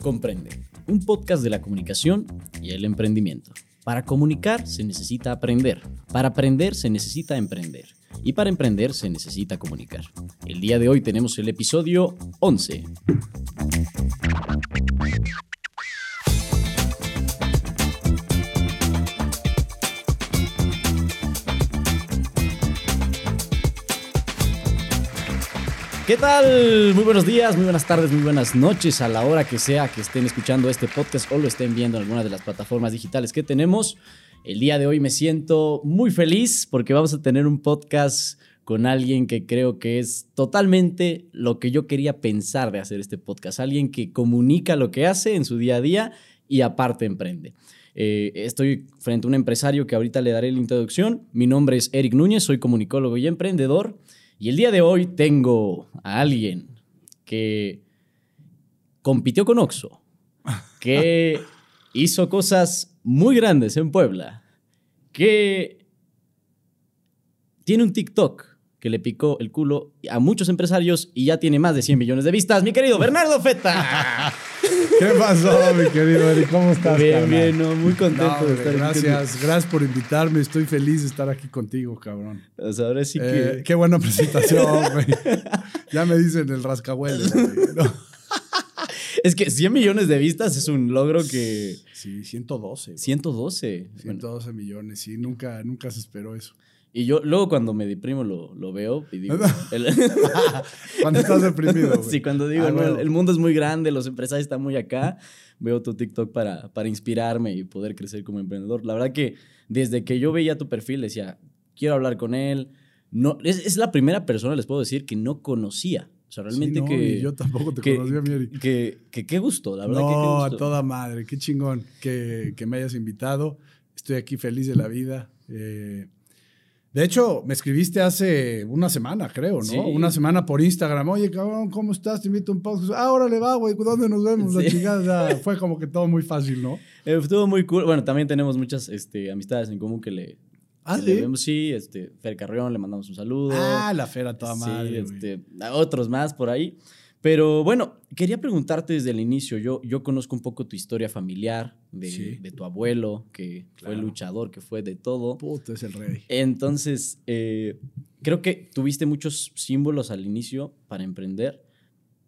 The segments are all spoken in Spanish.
Comprende, un podcast de la comunicación y el emprendimiento. Para comunicar se necesita aprender, para aprender se necesita emprender y para emprender se necesita comunicar. El día de hoy tenemos el episodio 11. ¿Qué tal? Muy buenos días, muy buenas tardes, muy buenas noches a la hora que sea que estén escuchando este podcast o lo estén viendo en alguna de las plataformas digitales que tenemos. El día de hoy me siento muy feliz porque vamos a tener un podcast con alguien que creo que es totalmente lo que yo quería pensar de hacer este podcast. Alguien que comunica lo que hace en su día a día y aparte emprende. Eh, estoy frente a un empresario que ahorita le daré la introducción. Mi nombre es Eric Núñez, soy comunicólogo y emprendedor. Y el día de hoy tengo a alguien que compitió con Oxo, que hizo cosas muy grandes en Puebla, que tiene un TikTok que le picó el culo a muchos empresarios y ya tiene más de 100 millones de vistas. Mi querido Bernardo Feta. ¿Qué pasó, mi querido Eric? ¿Cómo estás? Bien, carnal? bien, no, muy contento No, de estar aquí gracias, gracias por invitarme. Estoy feliz de estar aquí contigo, cabrón. O sea, ahora sí que... Eh, qué buena presentación, güey. Ya me dicen el rascahuele. güey, ¿no? Es que 100 millones de vistas es un logro que... Sí, 112. güey. 112. Bueno, 112 millones, sí, nunca, nunca se esperó eso. Y yo luego cuando me deprimo lo, lo veo y digo... el- Cuando estás deprimido, güey. Sí, cuando digo, Ah, no, el, mundo es muy grande, los empresarios están muy acá, veo tu TikTok para, para inspirarme y poder crecer como emprendedor. La verdad que desde que yo veía tu perfil decía, quiero hablar con él. No, es, es la primera persona, les puedo decir, que no conocía. O sea, realmente Sí, no, que, y yo tampoco te que, conocí a mí, Eric. que, que qué gusto, la verdad que qué No, gusto. a toda madre, qué chingón que, que me hayas invitado. Estoy aquí feliz de la vida. Eh, de hecho, me escribiste hace una semana, creo, ¿no? Sí. Una semana por Instagram. Oye, cabrón, ¿cómo estás? Te invito a un podcast. Ah, órale, va, güey, ¿dónde nos vemos? La Sí. chingada. Fue como que todo muy fácil, ¿no? Eh, estuvo muy cool. Bueno, también tenemos muchas este, amistades en común que le... Ah, que le sí. vemos. sí, este, Fer Carrión, le mandamos un saludo. Ah, la fera toda Sí, madre. güey. este, a otros más por ahí. Pero bueno, quería preguntarte desde el inicio. Yo, yo conozco un poco tu historia familiar, de, Sí. de tu abuelo, que fue Claro. luchador, que fue de todo. Puta, es el rey. Entonces, eh, creo que tuviste muchos símbolos al inicio para emprender,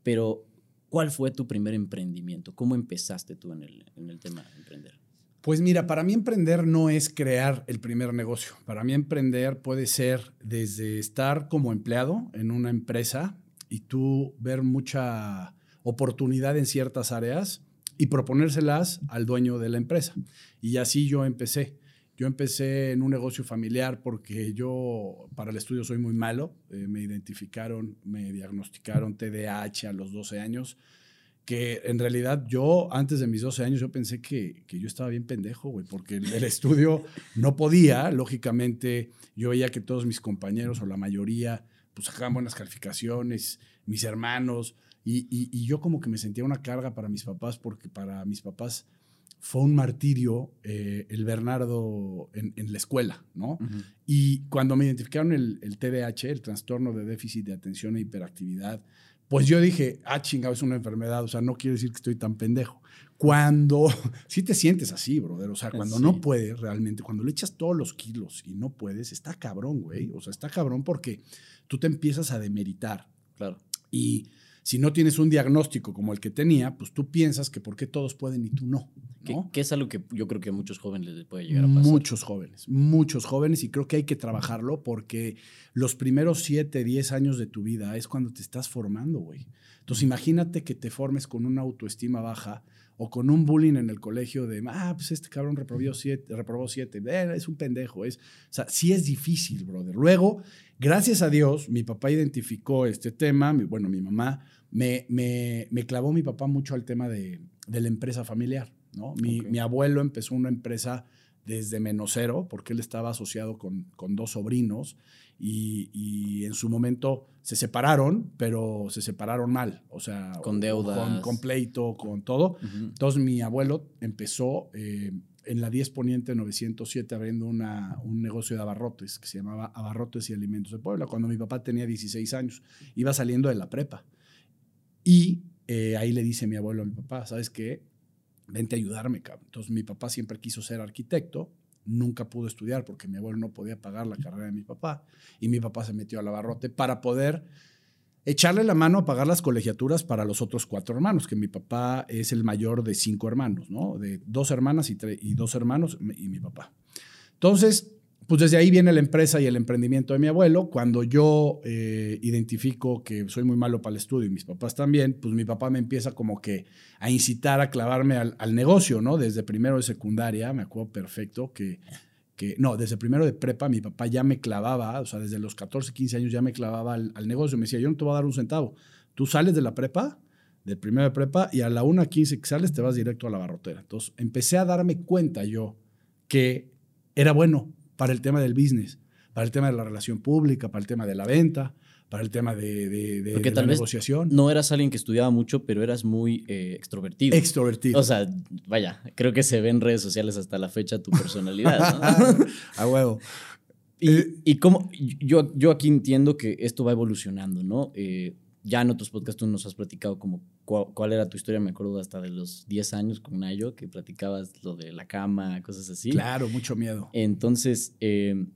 pero ¿cuál fue tu primer emprendimiento? ¿Cómo empezaste tú en el, en el tema de emprender? Pues mira, para mí emprender no es crear el primer negocio. Para mí emprender puede ser desde estar como empleado en una empresa y tú ver mucha oportunidad en ciertas áreas y proponérselas al dueño de la empresa. Y así yo empecé. Yo empecé en un negocio familiar porque yo para el estudio soy muy malo. Eh, me identificaron, me diagnosticaron TDAH a los 12 años que en realidad yo, antes de mis 12 años, yo pensé que, que yo estaba bien pendejo, güey, porque el, el estudio no podía, lógicamente, yo veía que todos mis compañeros o la mayoría, pues sacaban buenas calificaciones, mis hermanos, y, y- y yo como que me sentía una carga para mis papás, porque para mis papás fue un martirio eh, el Bernardo en, en la escuela, ¿no? Y cuando me identificaron el, el TDAH, el trastorno de déficit de atención e hiperactividad, pues yo dije, ah, chingado, es una enfermedad, o sea, no quiere decir que estoy tan pendejo. Cuando, sí te sientes así, brother, o sea, cuando Sí. no puedes realmente, cuando le echas todos los kilos y no puedes, está cabrón, güey, o sea, está cabrón porque tú te empiezas a demeritar Claro. y si no tienes un diagnóstico como el que tenía, pues tú piensas que por qué todos pueden y tú no, Que, ¿no? que es algo que yo creo que a muchos jóvenes les puede llegar a pasar. Muchos jóvenes, muchos jóvenes, y creo que hay que trabajarlo porque los primeros 7, 10 años de tu vida es cuando te estás formando, güey. Entonces imagínate que te formes con una autoestima baja o con un bullying en el colegio de, ah, pues este cabrón reprobó siete, reprobó siete, eh, es un pendejo, es, o sea, sí es difícil, brother. Luego, gracias a Dios, mi papá identificó este tema, mi- bueno, mi mamá, me, me, me clavó mi papá mucho al tema de, de la empresa familiar, ¿no? Mi, mi abuelo empezó una empresa desde menos cero, porque él estaba asociado con, con dos sobrinos y, y en su momento se separaron, pero se separaron mal, o sea, Con deudas. con, con pleito, con todo. Ujú. Entonces mi abuelo empezó eh, en la 10 Poniente 907 abriendo una, un negocio de abarrotes que se llamaba Abarrotes y Alimentos de Puebla, cuando mi papá tenía 16 años, iba saliendo de la prepa. Y eh, ahí le dice mi abuelo a mi papá, ¿sabes qué? Vente a ayudarme, cabrón. Entonces mi papá siempre quiso ser arquitecto, nunca pudo estudiar porque mi abuelo no podía pagar la carrera de mi papá y mi papá se metió al abarrote para poder echarle la mano a pagar las colegiaturas para los otros cuatro hermanos, que mi papá es el mayor de cinco hermanos, ¿no? De dos hermanas y, y dos hermanos y mi papá. Entonces, pues desde ahí viene la empresa y el emprendimiento de mi abuelo. Cuando yo eh, identifico que soy muy malo para el estudio y mis papás también, pues mi papá me empieza como que a incitar a clavarme al, negocio, ¿no? Desde primero de secundaria, me acuerdo perfecto que, que, no, desde primero de prepa mi papá ya me clavaba, o sea, desde los 14, 15 años ya me clavaba al, negocio. Me decía, yo no te voy a dar un centavo. Tú sales de la prepa, del primero de prepa, y a la 1.15 que sales te vas directo a la barrotera. Entonces empecé a darme cuenta yo que era bueno para el tema del business, para el tema de la relación pública, para el tema de la venta, para el tema de, de, Porque tal la negociación. no eras alguien que estudiaba mucho, pero eras muy eh, extrovertido. Extrovertido. O sea, vaya, creo que se ve en redes sociales hasta la fecha tu personalidad. A huevo. Y, eh, y como yo, yo aquí entiendo que esto va evolucionando, ¿no? Eh, ya en otros podcasts tú nos has platicado como cuál, era tu historia, me acuerdo hasta de los 10 años con Nayo, que platicabas lo de la cama, cosas así. Claro, mucho miedo. Entonces, eh,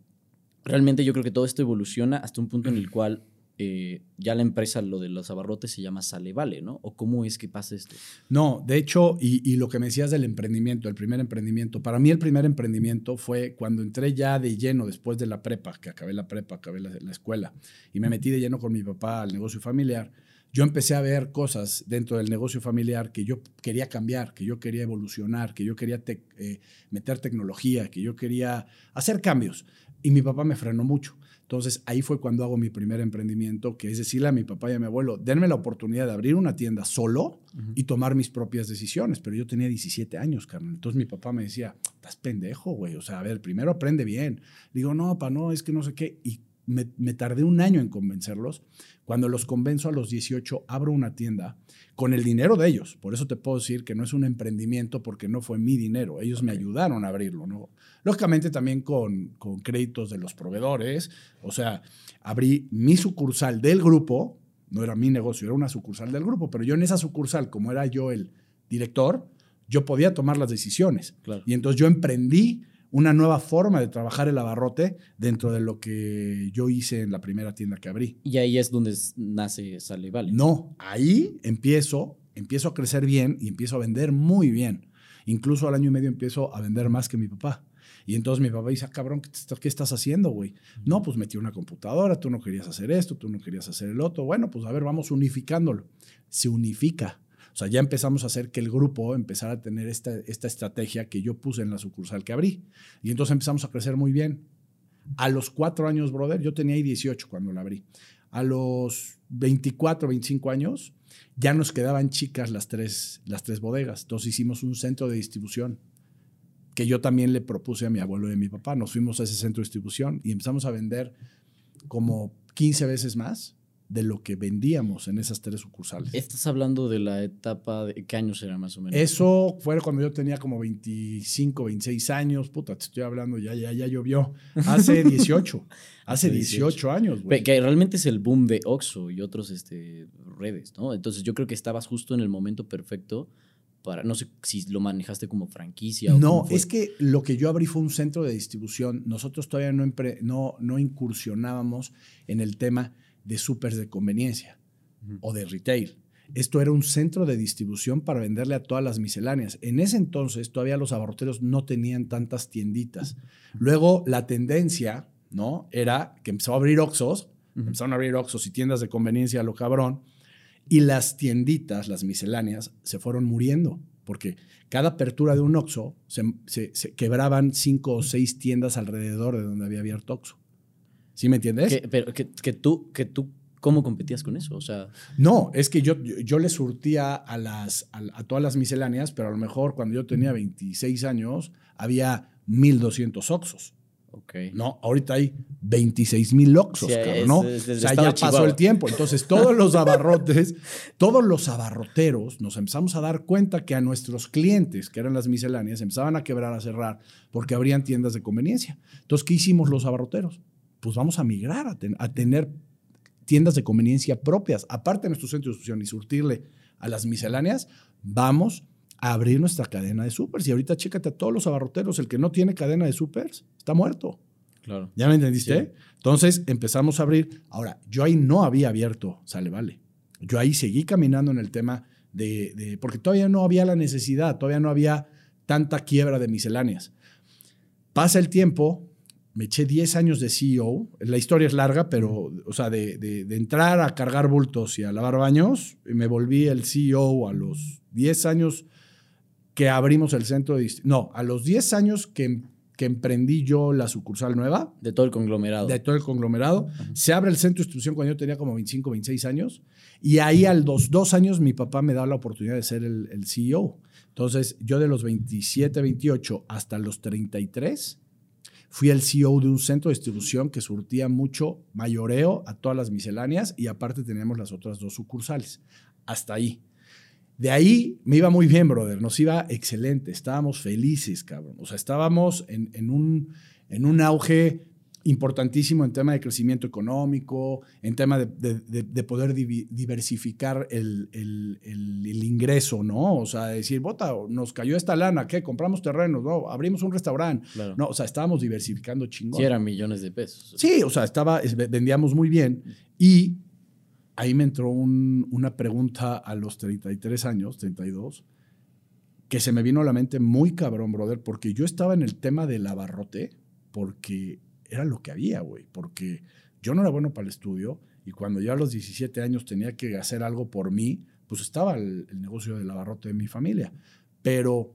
realmente yo creo que todo esto evoluciona hasta un punto en el cual eh, ya la empresa, lo de los abarrotes, se llama Sale Vale, ¿no? ¿O cómo es que pasa esto? No, de hecho, y, lo que me decías del emprendimiento, el primer emprendimiento, para mí el primer emprendimiento fue cuando entré ya de lleno después de la prepa, que acabé la prepa, acabé la, escuela, y me metí de lleno con mi papá al negocio familiar. Yo empecé a ver cosas dentro del negocio familiar que yo quería cambiar, que yo quería evolucionar, que yo quería eh, meter tecnología, que yo quería hacer cambios. Y mi papá me frenó mucho. Entonces ahí fue cuando hago mi primer emprendimiento, que es decirle a mi papá y a mi abuelo, denme la oportunidad de abrir una tienda solo y tomar mis propias decisiones. Pero yo tenía 17 años, carnal. Entonces mi papá me decía, estás pendejo, güey. O sea, a ver, primero aprende bien. Digo, no, papá, no, es que no sé qué. Y me, me, tardé un año en convencerlos. Cuando los convenzo a los 18, abro una tienda con el dinero de ellos. Por eso te puedo decir que no es un emprendimiento porque no fue mi dinero. Ellos me ayudaron a abrirlo. ¿no? Lógicamente también con, con créditos de los proveedores. O sea, abrí mi sucursal del grupo. No era mi negocio, era una sucursal del grupo. Pero yo en esa sucursal, como era yo el director, yo podía tomar las decisiones. Y entonces yo emprendí una nueva forma de trabajar el abarrote dentro de lo que yo hice en la primera tienda que abrí. Y ahí es donde nace Sale Vale. No, ahí empiezo, empiezo a crecer bien y empiezo a vender muy bien. Incluso al año y medio empiezo a vender más que mi papá. Y entonces mi papá dice, ah, cabrón, ¿qué, estás haciendo, güey? No, pues metí una computadora, tú no querías hacer esto, tú no querías hacer el otro. Bueno, pues a ver, vamos unificándolo. Se unifica. O sea, ya empezamos a hacer que el grupo empezara a tener esta, esta estrategia que yo puse en la sucursal que abrí. Y entonces empezamos a crecer muy bien. A los cuatro años, brother, yo tenía ahí 18 cuando la abrí. A los 24, 25 años, ya nos quedaban chicas las tres, las tres bodegas. Entonces hicimos un centro de distribución que yo también le propuse a mi abuelo y a mi papá. Nos fuimos a ese centro de distribución y empezamos a vender como 15 veces más de lo que vendíamos en esas tres sucursales. ¿Estás hablando de la etapa de qué años era más o menos? Eso fue cuando yo tenía como 25, 26 años. Puta, te estoy hablando, ya, ya, ya llovió. Hace 18. hace 18, años, güey. Que realmente es el boom de Oxxo y otros este, redes, ¿no? Entonces yo creo que estabas justo en el momento perfecto para, no sé si lo manejaste como franquicia. no, es que lo que yo abrí fue un centro de distribución. Nosotros todavía no, no, no incursionábamos en el tema de súper de conveniencia o de retail. Esto era un centro de distribución para venderle a todas las misceláneas. En ese entonces todavía los abarroteros no tenían tantas tienditas. Luego la tendencia, ¿no? Era que empezó a abrir Oxos, empezaron a abrir Oxos y tiendas de conveniencia a lo cabrón, y las tienditas, las misceláneas, se fueron muriendo, porque cada apertura de un Oxo se, quebraban cinco o seis tiendas alrededor de donde había abierto Oxo. ¿Sí me entiendes? pero que, tú, que tú, ¿cómo competías con eso? O sea. No, es que yo, yo, le surtía a, las, a, todas las misceláneas, pero a lo mejor cuando yo tenía 26 años había 1200 Oxos. Okay. No, ahorita hay 26 mil Oxos, ¿no? o sea, ya pasó el tiempo. Entonces, todos los abarrotes, todos los abarroteros, nos empezamos a dar cuenta que a nuestros clientes, que eran las misceláneas, empezaban a quebrar, a cerrar, porque abrían tiendas de conveniencia. Entonces, ¿qué hicimos los abarroteros? Pues vamos a migrar a, tener tiendas de conveniencia propias, aparte de nuestro centro de distribución y surtirle a las misceláneas, vamos a abrir nuestra cadena de supers. Y ahorita chécate a todos los abarroteros, el que no tiene cadena de supers está muerto. Claro. ¿Ya me entendiste? Entonces empezamos a abrir. Ahora, yo ahí no había abierto, sale, vale. Yo ahí seguí caminando en el tema de, de, porque todavía no había la necesidad, todavía no había tanta quiebra de misceláneas. Pasa el tiempo, me eché 10 años de CEO. La historia es larga, pero, o sea, de, de, entrar a cargar bultos y a lavar baños, me volví el CEO a los 10 años que abrimos el centro de... No, a los 10 años que, que emprendí yo la sucursal nueva. De todo el conglomerado. De todo el conglomerado. Se abre el centro de instrucción cuando yo tenía como 25, 26 años. Y ahí a los dos años mi papá me da la oportunidad de ser el, el CEO. Entonces, yo de los 27, 28 hasta los 33 Fui el CEO de un centro de distribución que surtía mucho mayoreo a todas las misceláneas y aparte teníamos las otras dos sucursales. Hasta ahí. De ahí me iba muy bien, brother. Nos iba excelente. Estábamos felices, cabrón. O sea, estábamos en, en un, en un auge importantísimo en tema de crecimiento económico, en tema de, poder diversificar el, ingreso, ¿no? O sea, decir, bota, nos cayó esta lana, ¿qué? Compramos terrenos, ¿no? Abrimos un restaurante. No, o sea, estábamos diversificando chingón. Sí, eran millones de pesos. Sí, o sea, estaba, vendíamos muy bien y ahí me entró una pregunta a los 33 años, 32, que se me vino a la mente muy cabrón, brother, porque yo estaba en el tema del abarrote, porque era lo que había, güey, porque yo no era bueno para el estudio y cuando yo a los 17 años tenía que hacer algo por mí, pues estaba el, negocio del abarrote de mi familia. Pero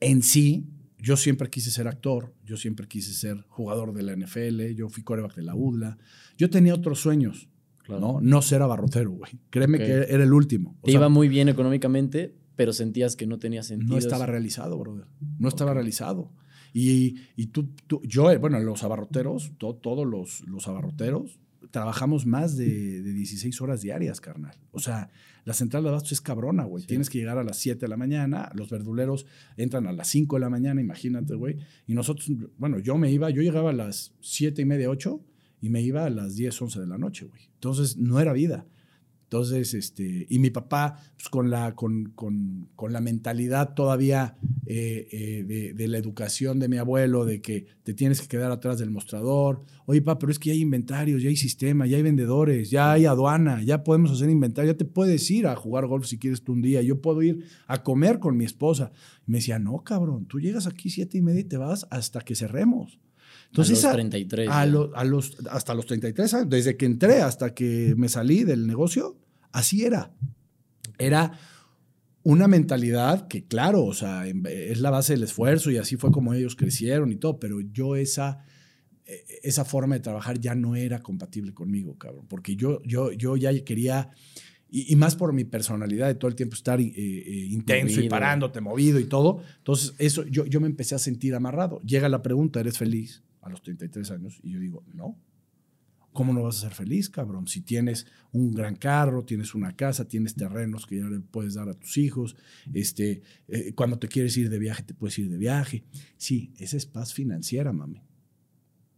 en sí, yo siempre quise ser actor, yo siempre quise ser jugador de la NFL, yo fui coreback de la UDLA, yo tenía otros sueños, ¿no? No ser abarrotero, güey. Créeme que era el último. Te iba muy bien económicamente, pero sentías que no tenía sentido. No estaba realizado, brother. No estaba realizado. Y, y tú, tú, yo, bueno, los abarroteros, todos los, los abarroteros, trabajamos más de, de, 16 horas diarias, carnal. O sea, la central de abastos es cabrona, güey. Tienes que llegar a las 7 de la mañana, los verduleros entran a las 5 de la mañana, imagínate, güey. Y nosotros, bueno, yo me iba, yo llegaba a las 7 y media, 8 y me iba a las 10, 11 de la noche, güey. Entonces, no era vida. Entonces, este, y mi papá, pues, con, la, con, con, con, la mentalidad todavía eh, eh, de, de, la educación de mi abuelo, de que te tienes que quedar atrás del mostrador. Oye, papá, pero es que ya hay inventarios, ya hay sistema, ya hay vendedores, ya hay aduana, ya podemos hacer inventario, ya te puedes ir a jugar golf si quieres tú un día, yo puedo ir a comer con mi esposa. Y me decía, no, cabrón, tú llegas aquí siete y media y te vas hasta que cerremos. Entonces, a los 33. A, los, hasta los 33 años, desde que entré hasta que me salí del negocio, así era. Era una mentalidad que, claro, o sea, es la base del esfuerzo y así fue como ellos crecieron y todo, pero yo esa, e, esa forma de trabajar ya no era compatible conmigo, cabrón, porque yo, yo, yo ya quería... Y, más por mi personalidad de todo el tiempo estar eh, eh, intenso y parándote, movido y todo. Entonces, eso yo, yo me empecé a sentir amarrado. Llega la pregunta, ¿eres feliz? A los 33 años y yo digo, no. ¿Cómo no vas a ser feliz, cabrón? Si tienes un gran carro, tienes una casa, tienes terrenos que ya le puedes dar a tus hijos, este, eh, cuando te quieres ir de viaje, te puedes ir de viaje. Sí, esa es paz financiera, mami.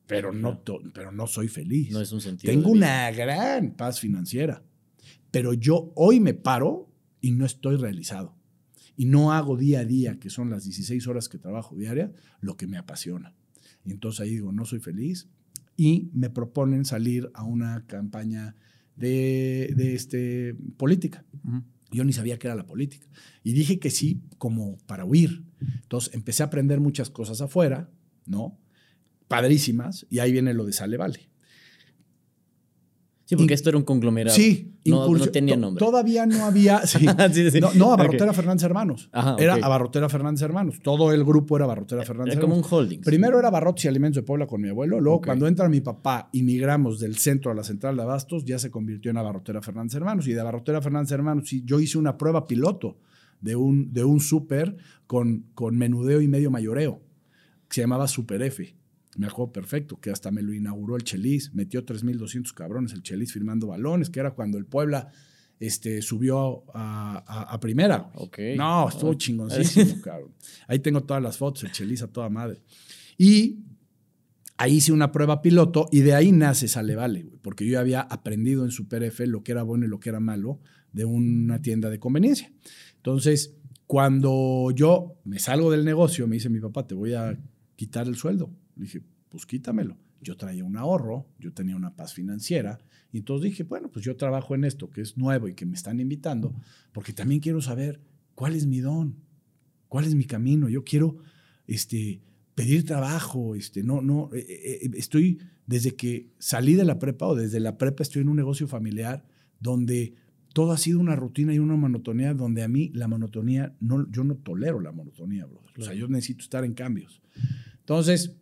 Pero no, pero no soy feliz. No es un sentido. Tengo una gran paz financiera. Pero yo hoy me paro y no estoy realizado. Y no hago día a día, que son las 16 horas que trabajo diaria, lo que me apasiona. Y entonces ahí digo, no soy feliz. Y me proponen salir a una campaña de, de este, política. Yo ni sabía qué era la política. Y dije que sí, como para huir. Entonces empecé a aprender muchas cosas afuera, ¿no? Padrísimas. Y ahí viene lo de Sale Vale. Sí, porque esto era un conglomerado. Sí, no, no tenía nombre. Todavía no había. Sí, No, no, Abarrotera Fernández Hermanos. era Abarrotera Fernández Hermanos. Todo el grupo era Abarrotera Fernández era como un holding. Primero era Barrotes y Alimentos de Puebla con mi abuelo. Luego, cuando entra mi papá y migramos del centro a la central de Abastos, ya se convirtió en Abarrotera Fernández Hermanos. Y de Abarrotera Fernández Hermanos, yo hice una prueba piloto de un, de un súper con, con menudeo y medio mayoreo, que se llamaba Super F me acuerdo perfecto, que hasta me lo inauguró el Chelis, metió 3.200 cabrones el Chelis firmando balones, que era cuando el Puebla este, subió a, primera. No, estuvo chingoncísimo, cabrón. Ahí tengo todas las fotos, el Chelis a toda madre. Y ahí hice una prueba piloto y de ahí nace Sale Vale, porque yo había aprendido en Super F lo que era bueno y lo que era malo de una tienda de conveniencia. Entonces, cuando yo me salgo del negocio, me dice mi papá, te voy a quitar el sueldo. Le dije, pues quítamelo. Yo traía un ahorro, yo tenía una paz financiera, y entonces dije, bueno, pues yo trabajo en esto que es nuevo y que me están invitando, porque también quiero saber cuál es mi don, cuál es mi camino. Yo quiero este, pedir trabajo, este, no, no, eh, eh, eh, estoy desde que salí de la prepa o desde la prepa estoy en un negocio familiar donde todo ha sido una rutina y una monotonía donde a mí la monotonía, no, yo no tolero la monotonía, brother. O sea, yo necesito estar en cambios. Entonces,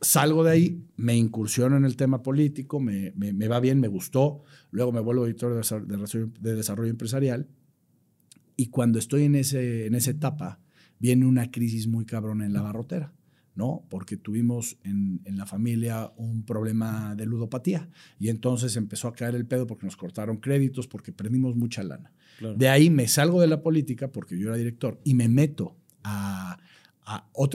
salgo de ahí, me incursiono en el tema político, me, me, va bien, me gustó, luego me vuelvo editor de, de desarrollo empresarial y cuando estoy en, ese, en esa etapa, viene una crisis muy cabrona en la barrotera. ¿no? Porque tuvimos en, la familia un problema de ludopatía y entonces empezó a caer el pedo porque nos cortaron créditos, porque perdimos mucha lana. De ahí me salgo de la política porque yo era director y me meto a,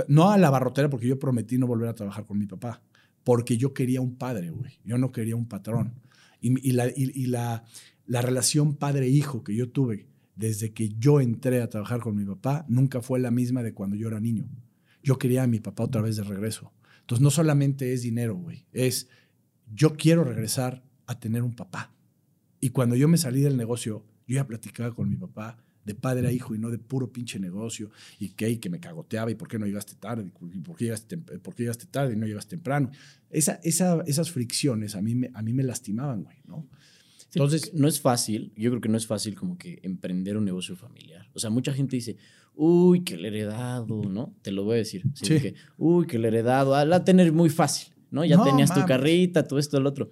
no a la barrotera porque yo prometí no volver a trabajar con mi papá, porque yo quería un padre, güey, yo no quería un patrón. Y, la, y la relación padre-hijo que yo tuve desde que yo entré a trabajar con mi papá nunca fue la misma de cuando yo era niño yo quería a mi papá otra vez de regreso. Entonces no solamente es dinero, güey, es yo quiero regresar a tener un papá. Y cuando yo me salí del negocio, yo ya platicaba con mi papá de padre a hijo y no de puro pinche negocio y que, que me cagoteaba y por qué no llegaste tarde, y por qué llegaste, por qué llegaste tarde y no llegaste temprano. Esa, esa, esas fricciones a mí, me, a mí me lastimaban, güey, ¿no? Entonces, no es fácil, yo creo que no es fácil como que emprender un negocio familiar. O sea, mucha gente dice, uy, que el heredado, ¿no? Te lo voy a decir. Sí. Que, uy, que el heredado, ah, la tener muy fácil, ¿no? Ya tenías tu carrita, todo esto, el otro.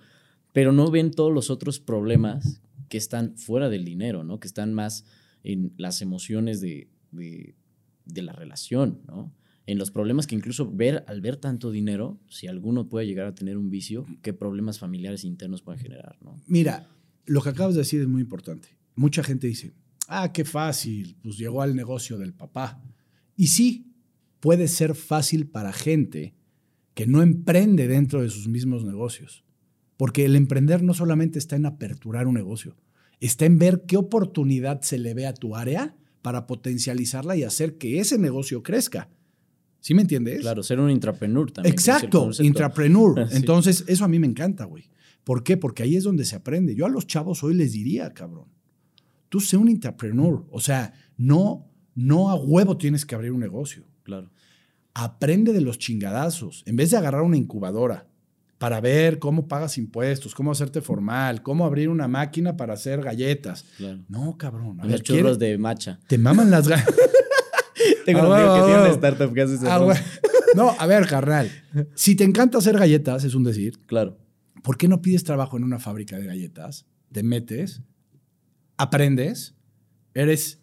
Pero no ven todos los otros problemas que están fuera del dinero, ¿no? Que están más en las emociones de, de, la relación, ¿no? En los problemas que incluso ver, al ver tanto dinero, si alguno puede llegar a tener un vicio, qué problemas familiares internos pueden generar, ¿no? Mira, lo que acabas de decir es muy importante. Mucha gente dice, ah, qué fácil, pues llegó al negocio del papá. Y sí, puede ser fácil para gente que no emprende dentro de sus mismos negocios. Porque el emprender no solamente está en aperturar un negocio, está en ver qué oportunidad se le ve a tu área para potencializarla y hacer que ese negocio crezca. ¿Sí me entiendes? Claro, ser un intrapreneur también. Exacto, intrapreneur. Entonces, eso a mí me encanta, güey. ¿Por qué? Porque ahí es donde se aprende. Yo a los chavos hoy les diría, cabrón, tú sé un entrepreneur. O sea, no, no a huevo tienes que abrir un negocio. Claro. Aprende de los chingadazos. En vez de agarrar una incubadora para ver cómo pagas impuestos, cómo hacerte formal, cómo abrir una máquina para hacer galletas. Claro. No, cabrón. A los churros de macha. Te maman las galletas. Tengo un amigo que tiene una startup que hace eso. Ah, no, a ver, carnal. Si te encanta hacer galletas, es un decir. Claro. ¿Por qué no pides trabajo en una fábrica de galletas? Te metes, aprendes, eres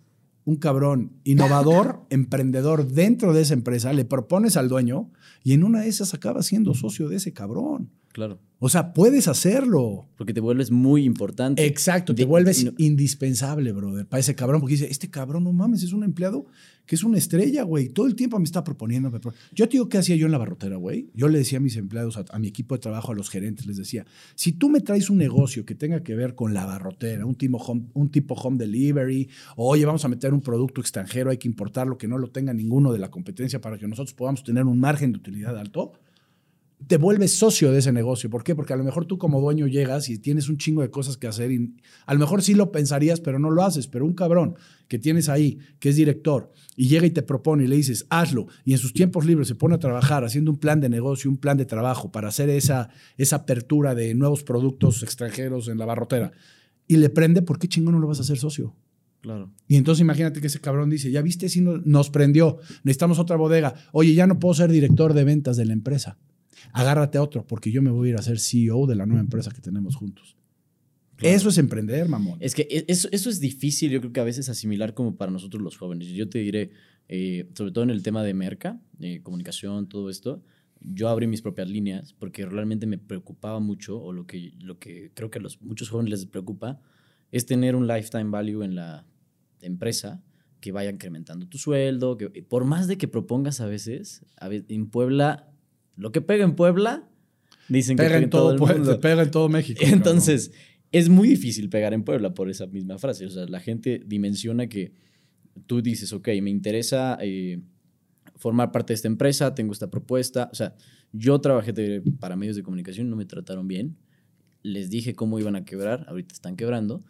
un cabrón innovador, emprendedor dentro de esa empresa, le propones al dueño y en una de esas acabas siendo socio de ese cabrón. Claro. O sea, puedes hacerlo. Porque te vuelves muy importante. Exacto, te vuelves indispensable, brother, para ese cabrón, porque dice, este cabrón, no mames, es un empleado que es una estrella, güey. Todo el tiempo me está proponiendo. Yo te digo, ¿qué hacía yo en la barrotera, güey? Yo le decía a mis empleados, a, mi equipo de trabajo, a los gerentes, les decía, si tú me traes un negocio que tenga que ver con la barrotera, un tipo home, un tipo home delivery, o oye, vamos a meter un producto extranjero, hay que importarlo, que no lo tenga ninguno de la competencia para que nosotros podamos tener un margen de utilidad alto, te vuelves socio de ese negocio. ¿Por qué? Porque a lo mejor tú como dueño llegas y tienes un chingo de cosas que hacer y a lo mejor sí lo pensarías, pero no lo haces. Pero un cabrón que tienes ahí, que es director, y llega y te propone y le dices, hazlo, y en sus tiempos libres se pone a trabajar haciendo un plan de negocio, un plan de trabajo para hacer esa, esa apertura de nuevos productos extranjeros en la barrotera, y le prende, ¿por qué chingón no lo vas a hacer socio? Claro. Y entonces imagínate que ese cabrón dice, ya viste si nos prendió, necesitamos otra bodega, oye, ya no puedo ser director de ventas de la empresa agárrate a otro, porque yo me voy a ir a ser CEO de la nueva empresa que tenemos juntos. Eso es emprender, mamón. Es que e, eso, eso, es difícil, yo creo que a veces asimilar como para nosotros los jóvenes. Yo te diré, eh, sobre todo en el tema de merca, de comunicación, todo esto, yo abrí mis propias líneas porque realmente me preocupaba mucho, o lo que, lo que creo que a los, muchos jóvenes les preocupa, es tener un lifetime value en la empresa que vaya incrementando tu sueldo, que por más de que propongas a veces, a veces en Puebla lo que pega en Puebla, dicen que pega en todo, el mundo. pega en todo México. Entonces, es muy difícil pegar en Puebla por esa misma frase. O sea, la gente dimensiona que tú dices, ok, me interesa eh, formar parte de esta empresa, tengo esta propuesta. O sea, yo trabajé para medios de comunicación, no me trataron bien. Les dije cómo iban a quebrar, ahorita están quebrando.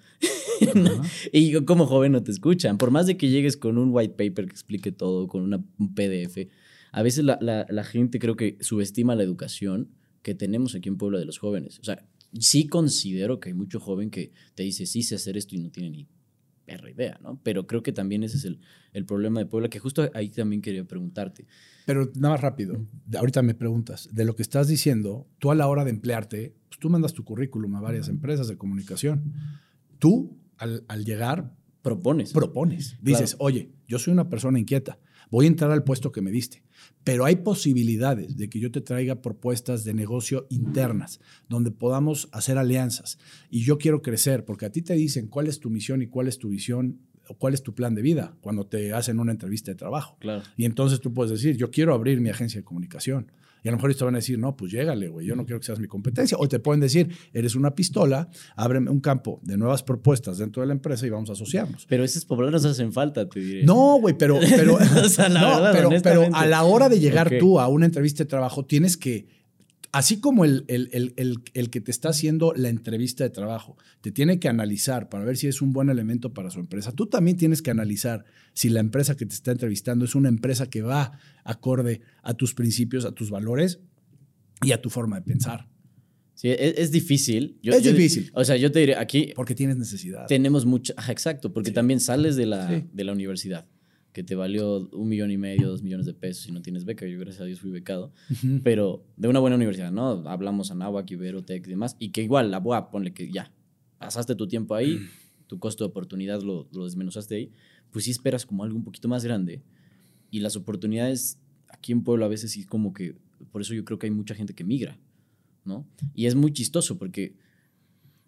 y como joven no te escuchan. Por más de que llegues con un white paper que explique todo, con una, un PDF, a veces la, la gente creo que subestima la educación que tenemos aquí en Puebla de los jóvenes. O sea, sí considero que hay mucho joven que te dice, sí sé hacer esto y no tiene ni perra idea, ¿no? Pero creo que también ese es el, el, problema de Puebla, que justo ahí también quería preguntarte. Pero nada más rápido, ahorita me preguntas, de lo que estás diciendo, tú a la hora de emplearte, pues tú mandas tu currículum a varias empresas de comunicación. Tú, al, al llegar... Propones. Propones. Dices, oye, yo soy una persona inquieta, voy a entrar al puesto que me diste. Pero hay posibilidades de que yo te traiga propuestas de negocio internas, donde podamos hacer alianzas. Y yo quiero crecer, porque a ti te dicen cuál es tu misión y cuál es tu visión o cuál es tu plan de vida cuando te hacen una entrevista de trabajo. Claro. Y entonces tú puedes decir, yo quiero abrir mi agencia de comunicación. Y a lo mejor ellos te van a decir, no, pues llégale, güey, yo no quiero que seas mi competencia. O te pueden decir, eres una pistola, ábreme un campo de nuevas propuestas dentro de la empresa y vamos a asociarnos. Pero esos poblanos hacen falta, te diré. No, güey, pero, pero, pero, a la hora de llegar tú a una entrevista de trabajo, tienes que así como el, el, que te está haciendo la entrevista de trabajo te tiene que analizar para ver si es un buen elemento para su empresa, tú también tienes que analizar si la empresa que te está entrevistando es una empresa que va acorde a tus principios, a tus valores y a tu forma de pensar. Sí, es, difícil. es difícil. O sea, yo te diré, aquí... Porque tienes necesidad. Tenemos mucha... Exacto, porque también sales de la, de la universidad que te valió un millón y medio, dos millones de pesos y no tienes beca. Yo, gracias a Dios, fui becado. Pero de una buena universidad, ¿no? Hablamos Anáhuac, Ibero, Tech y demás. Y que igual, la BUA, ponle que ya, pasaste tu tiempo ahí, tu costo de oportunidad lo, lo desmenuzaste ahí. Pues sí esperas como algo un poquito más grande. Y las oportunidades aquí en Pueblo a veces sí como que... Por eso yo creo que hay mucha gente que migra, ¿no? Y es muy chistoso porque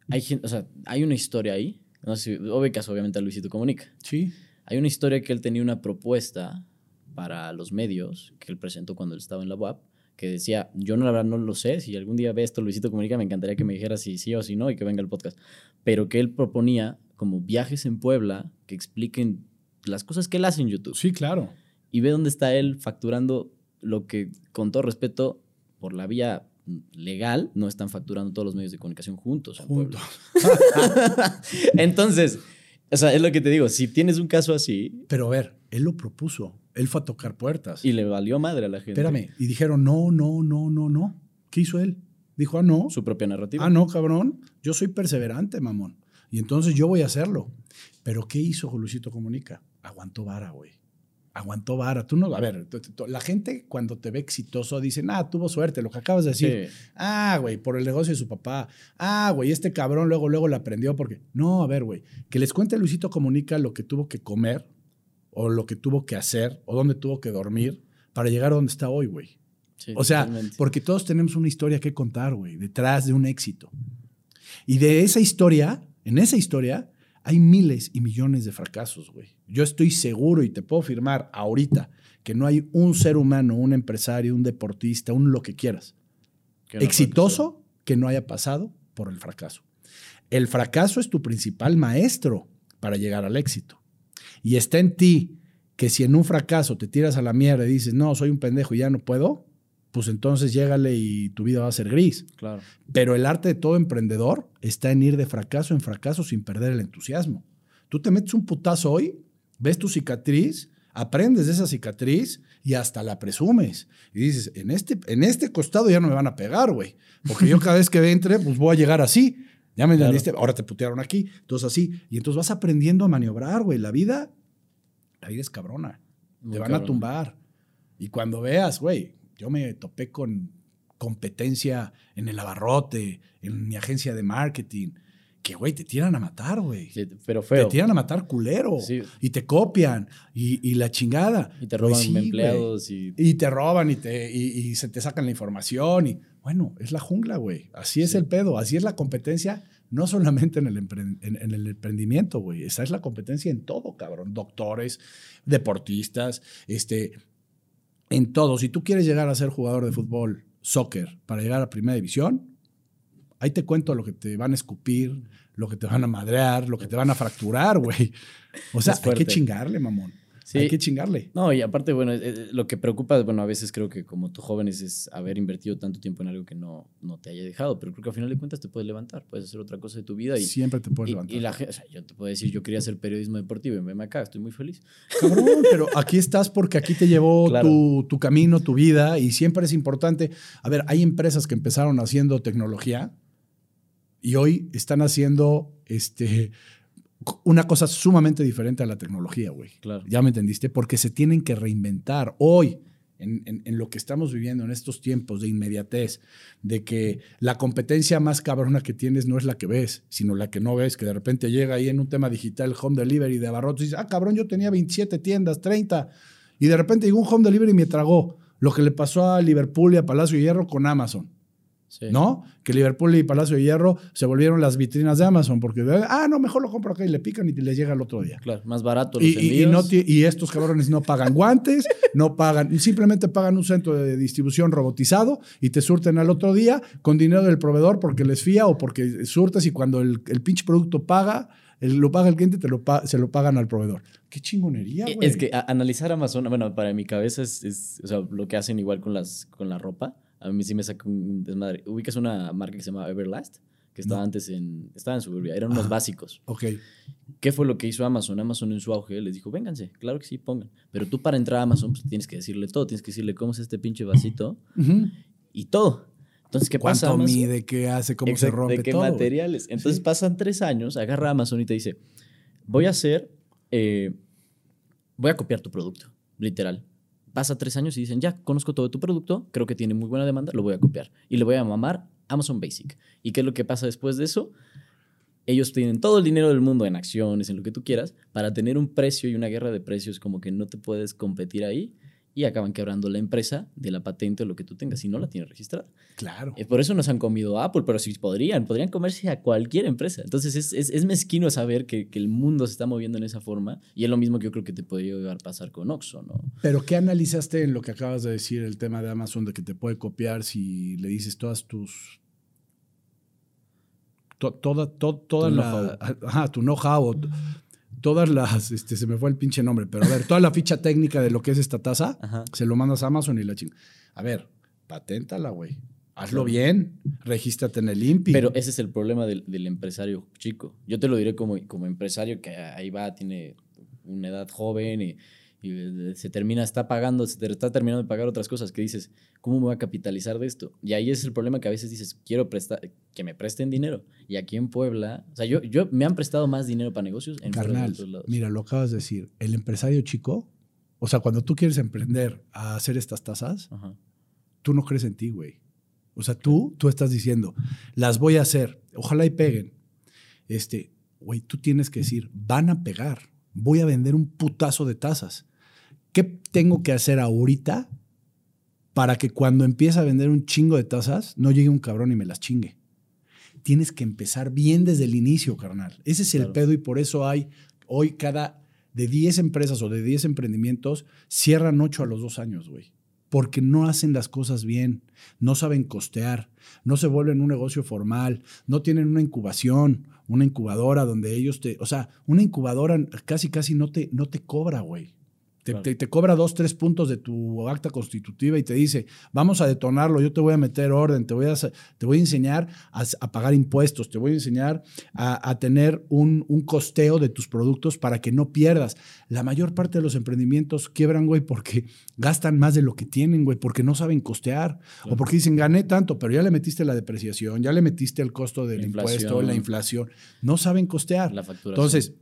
hay gente, o sea, hay una historia ahí. No sé, obviamente a Luisito Comunica. Sí hay una historia que él tenía una propuesta para los medios que él presentó cuando él estaba en la UAP, que decía, yo no, la verdad no lo sé, si algún día ve esto Luisito Comunica, me encantaría que me dijera si sí o si no y que venga el podcast, pero que él proponía como viajes en Puebla que expliquen las cosas que él hace en YouTube. Sí, claro. Y ve dónde está él facturando lo que, con todo respeto, por la vía legal, no están facturando todos los medios de comunicación juntos. juntos. Entonces, o sea, es lo que te digo, si tienes un caso así... Pero a ver, él lo propuso, él fue a tocar puertas. Y le valió madre a la gente. Espérame, y dijeron, no, no, no, no, no. ¿Qué hizo él? Dijo, ah, no. Su propia narrativa. Ah, no, cabrón, yo soy perseverante, mamón. Y entonces yo voy a hacerlo. Pero ¿qué hizo Luisito Comunica? Aguantó vara, güey aguantó vara. Tú no, a ver, la gente cuando te ve exitoso dice, ah, tuvo suerte, lo que acabas de decir. Ah, güey, por el negocio de su papá. Ah, güey, este cabrón luego, luego le aprendió porque. No, a ver, güey, que les cuente Luisito Comunica lo que tuvo que comer, o lo que tuvo que hacer, o dónde tuvo que dormir para llegar a donde está hoy, güey. o sea, porque todos tenemos una historia que contar, güey, detrás de un éxito. Y de esa historia, en esa historia, hay miles y millones de fracasos, güey. Yo estoy seguro y te puedo firmar ahorita que no hay un ser humano, un empresario, un deportista, un lo que quieras, exitoso que no haya pasado por el fracaso. El fracaso es tu principal maestro para llegar al éxito. Y está en ti que si en un fracaso te tiras a la mierda y dices, no, soy un pendejo y ya no puedo, pues entonces llégale y tu vida va a ser gris. Claro. Pero el arte de todo emprendedor está en ir de fracaso en fracaso sin perder el entusiasmo. Tú te metes un putazo hoy, ves tu cicatriz, aprendes de esa cicatriz y hasta la presumes. Y dices, en este, en este costado ya no me van a pegar, güey. Porque yo cada vez que entre, pues voy a llegar así. Ya me entendiste, ahora te putearon aquí, entonces así. Y entonces vas aprendiendo a maniobrar, güey. La vida, la vida es cabrona. te van a tumbar. Y cuando veas, güey, yo me topé con competencia en el abarrote, en mi agencia de marketing, que, güey, te tiran a matar, güey. pero feo. Te tiran a matar culero. Y te copian. Y, la chingada. Y te roban empleados. Y... te roban y, te, y, se te sacan la información. Y bueno, es la jungla, güey. Así es el pedo. Así es la competencia, no solamente en el, en el emprendimiento, güey. Esa es la competencia en todo, cabrón. Doctores, deportistas, este, en todo. Si tú quieres llegar a ser jugador de fútbol, soccer, para llegar a primera división, Ahí te cuento lo que te van a escupir, lo que te van a madrear, lo que te van a fracturar, güey. O sea, hay que chingarle, mamón. Sí. Hay que chingarle. No, y aparte, bueno, eh, eh, lo que preocupa, bueno, a veces creo que como tú jóvenes es haber invertido tanto tiempo en algo que no, no te haya dejado, pero creo que al final de cuentas te puedes levantar, puedes hacer otra cosa de tu vida y, Siempre te puedes y, levantar. y la gente, o sea, yo te puedo decir, yo quería hacer periodismo deportivo y veme acá, estoy muy feliz. Cabrón, pero aquí estás porque aquí te llevó Claro. tu, tu camino, tu vida, y siempre es importante. A ver, hay empresas que empezaron haciendo tecnología y hoy están haciendo este, una cosa sumamente diferente a la tecnología, güey. Claro. ¿Ya me entendiste? Porque se tienen que reinventar. Hoy, en, en- en lo que estamos viviendo en estos tiempos de inmediatez, de que la competencia más cabrona que tienes no es la que ves, sino la que no ves, que de repente llega ahí en un tema digital, home delivery de abarrotes, y dices, ah, cabrón, yo tenía 27 tiendas, 30, y de repente llegó un home delivery y me tragó lo que le pasó a Liverpool y a Palacio de Hierro con Amazon. Sí. ¿no? Que Liverpool y Palacio de Hierro se volvieron las vitrinas de Amazon porque, ah, no, mejor lo compro acá y le pican y les llega el otro día. Claro, más barato los Y, y- y envíos. no ti- y estos cabrones no pagan guantes, no pagan, simplemente pagan un centro de distribución robotizado y te surten al otro día con dinero del proveedor porque les fía o porque surtes y cuando el, el pinche producto paga, el- lo paga el cliente, te lo pa- se lo pagan al proveedor. Qué chingonería, Eh, güey. Es que a- analizar Amazon, bueno, para mi cabeza es, es, o sea, lo que hacen igual con, las, con la ropa. A mí sí me saca un desmadre. Ubicas una marca que se llama Everlast, que estaba No. antes en, estaba en Suburbia, eran unos Ajá. básicos. Ok. ¿Qué fue lo que hizo Amazon? Amazon en su auge les dijo, vénganse, claro que sí, pongan. Pero tú para entrar a Amazon pues, tienes que decirle todo, tienes que decirle cómo es este pinche vasito Ujú. y todo. Entonces, ¿qué pasa? ¿Cuánto mide? ¿Qué hace? ¿Cómo se rompe ¿De qué todo? materiales? Entonces Sí. pasan tres años, agarra Amazon y te dice, voy a hacer, eh, voy a copiar tu producto, literal. Pasa tres años y dicen, ya, conozco todo tu producto, creo que tiene muy buena demanda, lo voy a copiar. Y le voy a mamar Amazon Basic. ¿Y qué es lo que pasa después de eso? Ellos tienen todo el dinero del mundo en acciones, en lo que tú quieras, para tener un precio y una guerra de precios como que no te puedes competir ahí y acaban quebrando la empresa de la patente o lo que tú tengas si no la tienes registrada. Claro. Eh, Por eso nos han comido a Apple, pero sí podrían, podrían comerse a cualquier empresa. Entonces es, es, es mezquino saber que, que el mundo se está moviendo en esa forma y es lo mismo que yo creo que te podría llegar a pasar con Oxxo, ¿no? Pero ¿qué analizaste en lo que acabas de decir, el tema de Amazon, de que te puede copiar si le dices todas tus... to- toda, to- toda Tu la... Ajá, tu know-how. Todas las... Este, se me fue el pinche nombre, pero a ver, toda la ficha técnica de lo que es esta taza, Ajá. se lo mandas a Amazon y la chinga. A ver, paténtala, güey. Hazlo bien, regístrate en el INPI. Pero ese es el problema del, del empresario chico. Yo te lo diré como, como empresario que ahí va, tiene una edad joven y, y, eh, se termina, está pagando, se te está terminando de pagar otras cosas que dices, ¿cómo me voy a capitalizar de esto? Y ahí es el problema que a veces dices, quiero prestar, que me presten dinero. Y aquí en Puebla, o sea, yo, yo me han prestado más dinero para negocios en Carnal, otros lados. mira, lo acabas de decir. El empresario chico, o sea, cuando tú quieres emprender a hacer estas tazas, Ajá. tú no crees en ti, güey. O sea, tú, tú estás diciendo, las voy a hacer, ojalá y peguen. Este, güey, tú tienes que decir, van a pegar, voy a vender un putazo de tazas. ¿Qué tengo que hacer ahorita para que cuando empiece a vender un chingo de tazas, no llegue un cabrón y me las chingue? Tienes que empezar bien desde el inicio, carnal. Ese es el Claro. pedo y por eso hay hoy cada de 10 empresas o de 10 emprendimientos, cierran 8 a los dos años, güey porque no hacen las cosas bien, no saben costear, no se vuelven un negocio formal, no tienen una incubación, una incubadora donde ellos te, o sea, una incubadora casi casi no te, no te cobra, güey. Te, Claro. te- te cobra dos, tres puntos de tu acta constitutiva y te dice, vamos a detonarlo, yo te voy a meter orden, te voy a, te voy a enseñar a, a pagar impuestos, te voy a enseñar a, a tener un, un costeo de tus productos para que no pierdas. La mayor parte de los emprendimientos quiebran, güey, porque gastan más de lo que tienen, güey, porque no saben costear. Claro. O porque dicen, gané tanto, pero ya le metiste la depreciación, ya le metiste el costo del La impuesto, la inflación. No saben costear. La facturación. Entonces,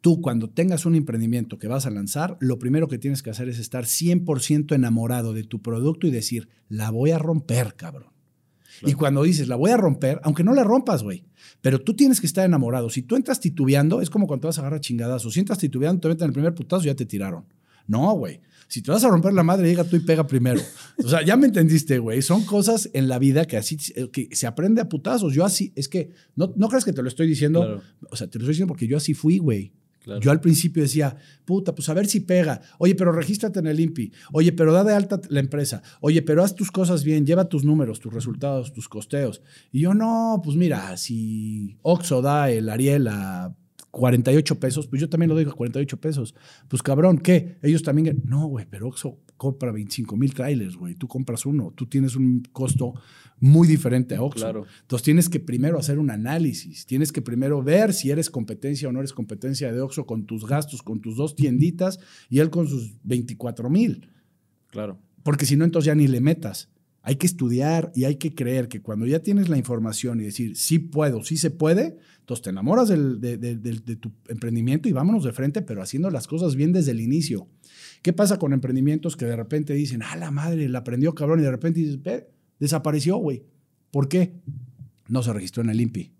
tú cuando tengas un emprendimiento que vas a lanzar, lo primero que tienes que hacer es estar 100% enamorado de tu producto y decir, la voy a romper, cabrón. Claro. Y cuando dices, la voy a romper, aunque no la rompas, güey, pero tú tienes que estar enamorado. Si tú entras titubeando, es como cuando te vas a agarrar chingadas. O si entras titubeando, te meten el primer putazo y ya te tiraron. No, güey. Si te vas a romper la madre, llega tú y pega primero. O sea, ya me entendiste, güey. Son cosas en la vida que así que se aprende a putazos. Yo así, es que no, no crees que te lo estoy diciendo. Claro. O sea, te lo estoy diciendo porque yo así fui, güey. Yo al principio decía, puta, pues a ver si pega. Oye, pero regístrate en el INPI. Oye, pero da de alta la empresa. Oye, pero haz tus cosas bien, lleva tus números, tus resultados, tus costeos. Y yo, no, pues mira, si Oxo da el Ariel a 48 pesos, pues yo también lo doy a 48 pesos. Pues cabrón, ¿qué? Ellos también. No, güey, pero Oxo compra 25 mil trailers, güey. Tú compras uno. Tú tienes un costo muy diferente a Oxxo. Claro. Entonces tienes que primero hacer un análisis, tienes que primero ver si eres competencia o no eres competencia de Oxxo con tus gastos, con tus dos tienditas y él con sus 24 mil. Claro. Porque si no, entonces ya ni le metas. Hay que estudiar y hay que creer que cuando ya tienes la información y decir, sí puedo, sí se puede, entonces te enamoras de, de, tu emprendimiento y vámonos de frente, pero haciendo las cosas bien desde el inicio. ¿Qué pasa con emprendimientos que de repente dicen, ah, la madre, la aprendió cabrón, y de repente dices, ve, Desapareció, güey. ¿Por qué? No se registró en el INPI.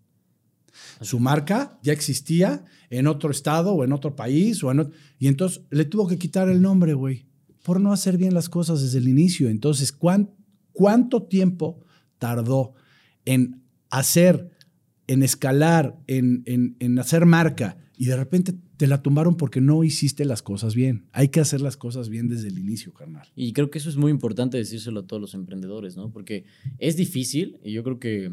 Su marca ya existía en otro estado o en otro país. O en y entonces le tuvo que quitar el nombre, güey, por no hacer bien las cosas desde el inicio. Entonces, ¿cuánto tiempo tardó en hacer, en escalar, en, en hacer marca? Y de repente te la tumbaron porque no hiciste las cosas bien. Hay que hacer las cosas bien desde el inicio, carnal. Y creo que eso es muy importante decírselo a todos los emprendedores, ¿no? Porque es difícil y yo creo que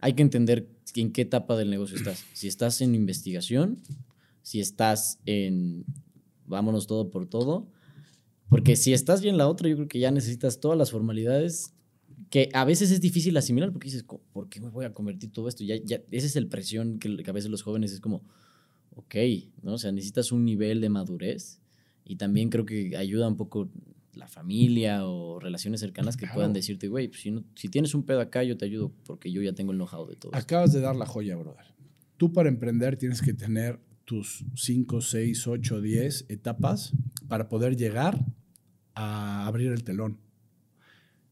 hay que entender en qué etapa del negocio estás. Si estás en investigación, si estás en vámonos todo por todo, porque si estás bien la otra, yo creo que ya necesitas todas las formalidades que a veces es difícil asimilar porque dices, ¿por qué me voy a convertir todo esto? Ya, ya, esa es el presión que, que a veces los jóvenes es como, ok, ¿no? O sea, necesitas un nivel de madurez y también creo que ayuda un poco la familia o relaciones cercanas que puedan decirte, güey, pues si, si tienes un pedo acá, yo te ayudo porque yo ya tengo el know-how de todo. Acabas de dar la joya, brother. Tú para emprender tienes que tener tus 5, 6, 8, 10 etapas para poder llegar a abrir el telón.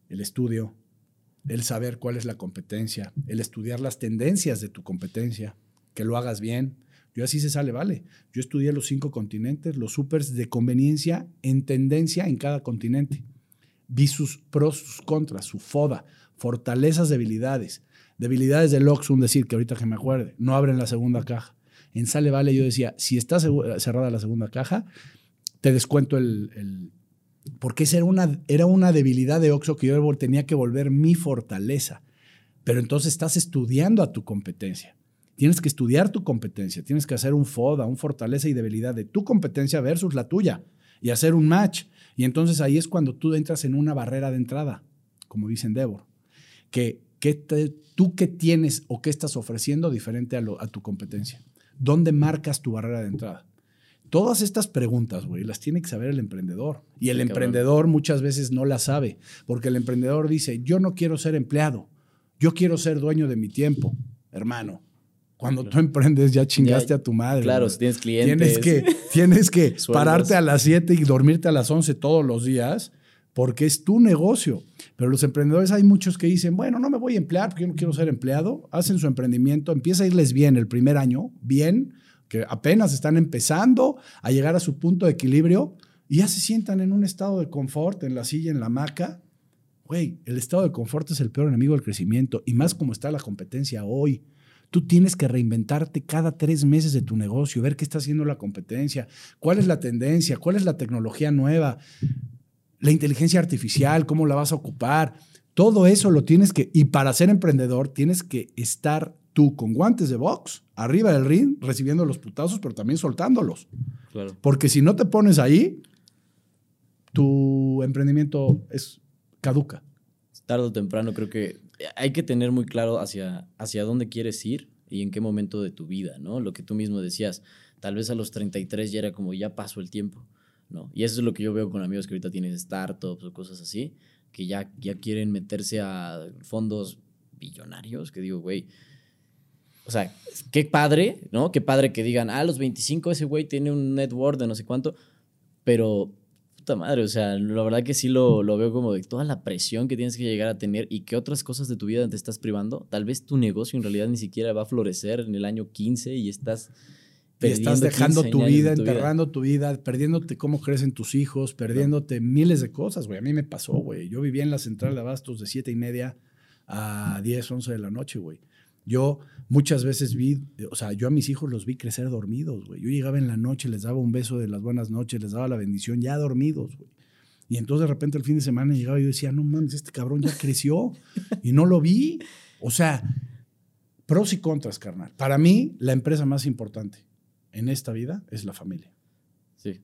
El estudio, el saber cuál es la competencia, el estudiar las tendencias de tu competencia, que lo hagas bien, yo así se sale, vale. Yo estudié los cinco continentes, los supers de conveniencia en tendencia en cada continente. Vi sus pros, sus contras, su foda, fortalezas, debilidades. Debilidades del Oxxum, decir que ahorita que me acuerde, no abren la segunda caja. En Sale Vale yo decía, si está cerrada la segunda caja, te descuento el... porque esa era una, era una debilidad de Oxxo que yo tenía que volver mi fortaleza. Pero entonces estás estudiando a tu competencia. Tienes que estudiar tu competencia, tienes que hacer un FODA, un fortaleza y debilidad de tu competencia versus la tuya y hacer un match. Y entonces ahí es cuando tú entras en una barrera de entrada, como dicen Debor, que, tú qué tienes o qué estás ofreciendo diferente a, a tu competencia. ¿Dónde marcas tu barrera de entrada? Todas estas preguntas, güey, las tiene que saber el emprendedor. Y el emprendedor muchas veces no las sabe, porque el emprendedor dice, yo no quiero ser empleado, yo quiero ser dueño de mi tiempo. Hermano, cuando tú emprendes ya chingaste a tu madre. Claro, si tienes clientes. Tienes que, tienes que pararte a las 7 y dormirte a las 11 todos los días porque es tu negocio. Pero los emprendedores hay muchos que dicen, bueno, no me voy a emplear porque yo no quiero ser empleado. Hacen su emprendimiento, empieza a irles bien el primer año, bien, que apenas están empezando a llegar a su punto de equilibrio y ya se sientan en un estado de confort, en la silla, en la hamaca. Güey, el estado de confort es el peor enemigo del crecimiento y más como está la competencia hoy. Tú tienes que reinventarte cada tres meses de tu negocio, ver qué está haciendo la competencia, cuál es la tendencia, cuál es la tecnología nueva, la inteligencia artificial, cómo la vas a ocupar. Todo eso lo tienes que, y para ser emprendedor tienes que estar tú con guantes de box, arriba del ring, recibiendo los putazos, pero también soltándolos. Porque si no te pones ahí, tu emprendimiento es caduca. Tardo o temprano creo que hay que tener muy claro hacia, hacia dónde quieres ir y en qué momento de tu vida, ¿no? Lo que tú mismo decías, tal vez a los 33 ya era como ya pasó el tiempo, ¿no? Y eso es lo que yo veo con amigos que ahorita tienen startups o cosas así, que ya, ya quieren meterse a fondos billonarios, que digo, güey, o sea, qué padre, ¿no? Qué padre que digan, ah, a los 25 ese güey tiene un network de no sé cuánto, pero madre, o sea, la verdad que sí lo, lo, veo como de toda la presión que tienes que llegar a tener y que otras cosas de tu vida te estás privando. Tal vez tu negocio en realidad ni siquiera va a florecer en el año 15 y estás... Estás dejando tu vida, enterrando tu vida, perdiéndote cómo crecen tus hijos, perdiéndote miles de cosas, güey. A mí me pasó, güey. Yo vivía en la central de abastos de 7 y media a 10, 11 de la noche, güey. Yo muchas veces vi, o sea, yo a mis hijos los vi crecer dormidos, güey. Yo llegaba en la noche, les daba un beso de las buenas noches, les daba la bendición, ya dormidos, güey. Y entonces de repente el fin de semana llegaba y yo decía, no mames, este cabrón ya creció y no lo vi. O sea, pros y contras, carnal. Para mí, la empresa más importante en esta vida es la familia. Sí.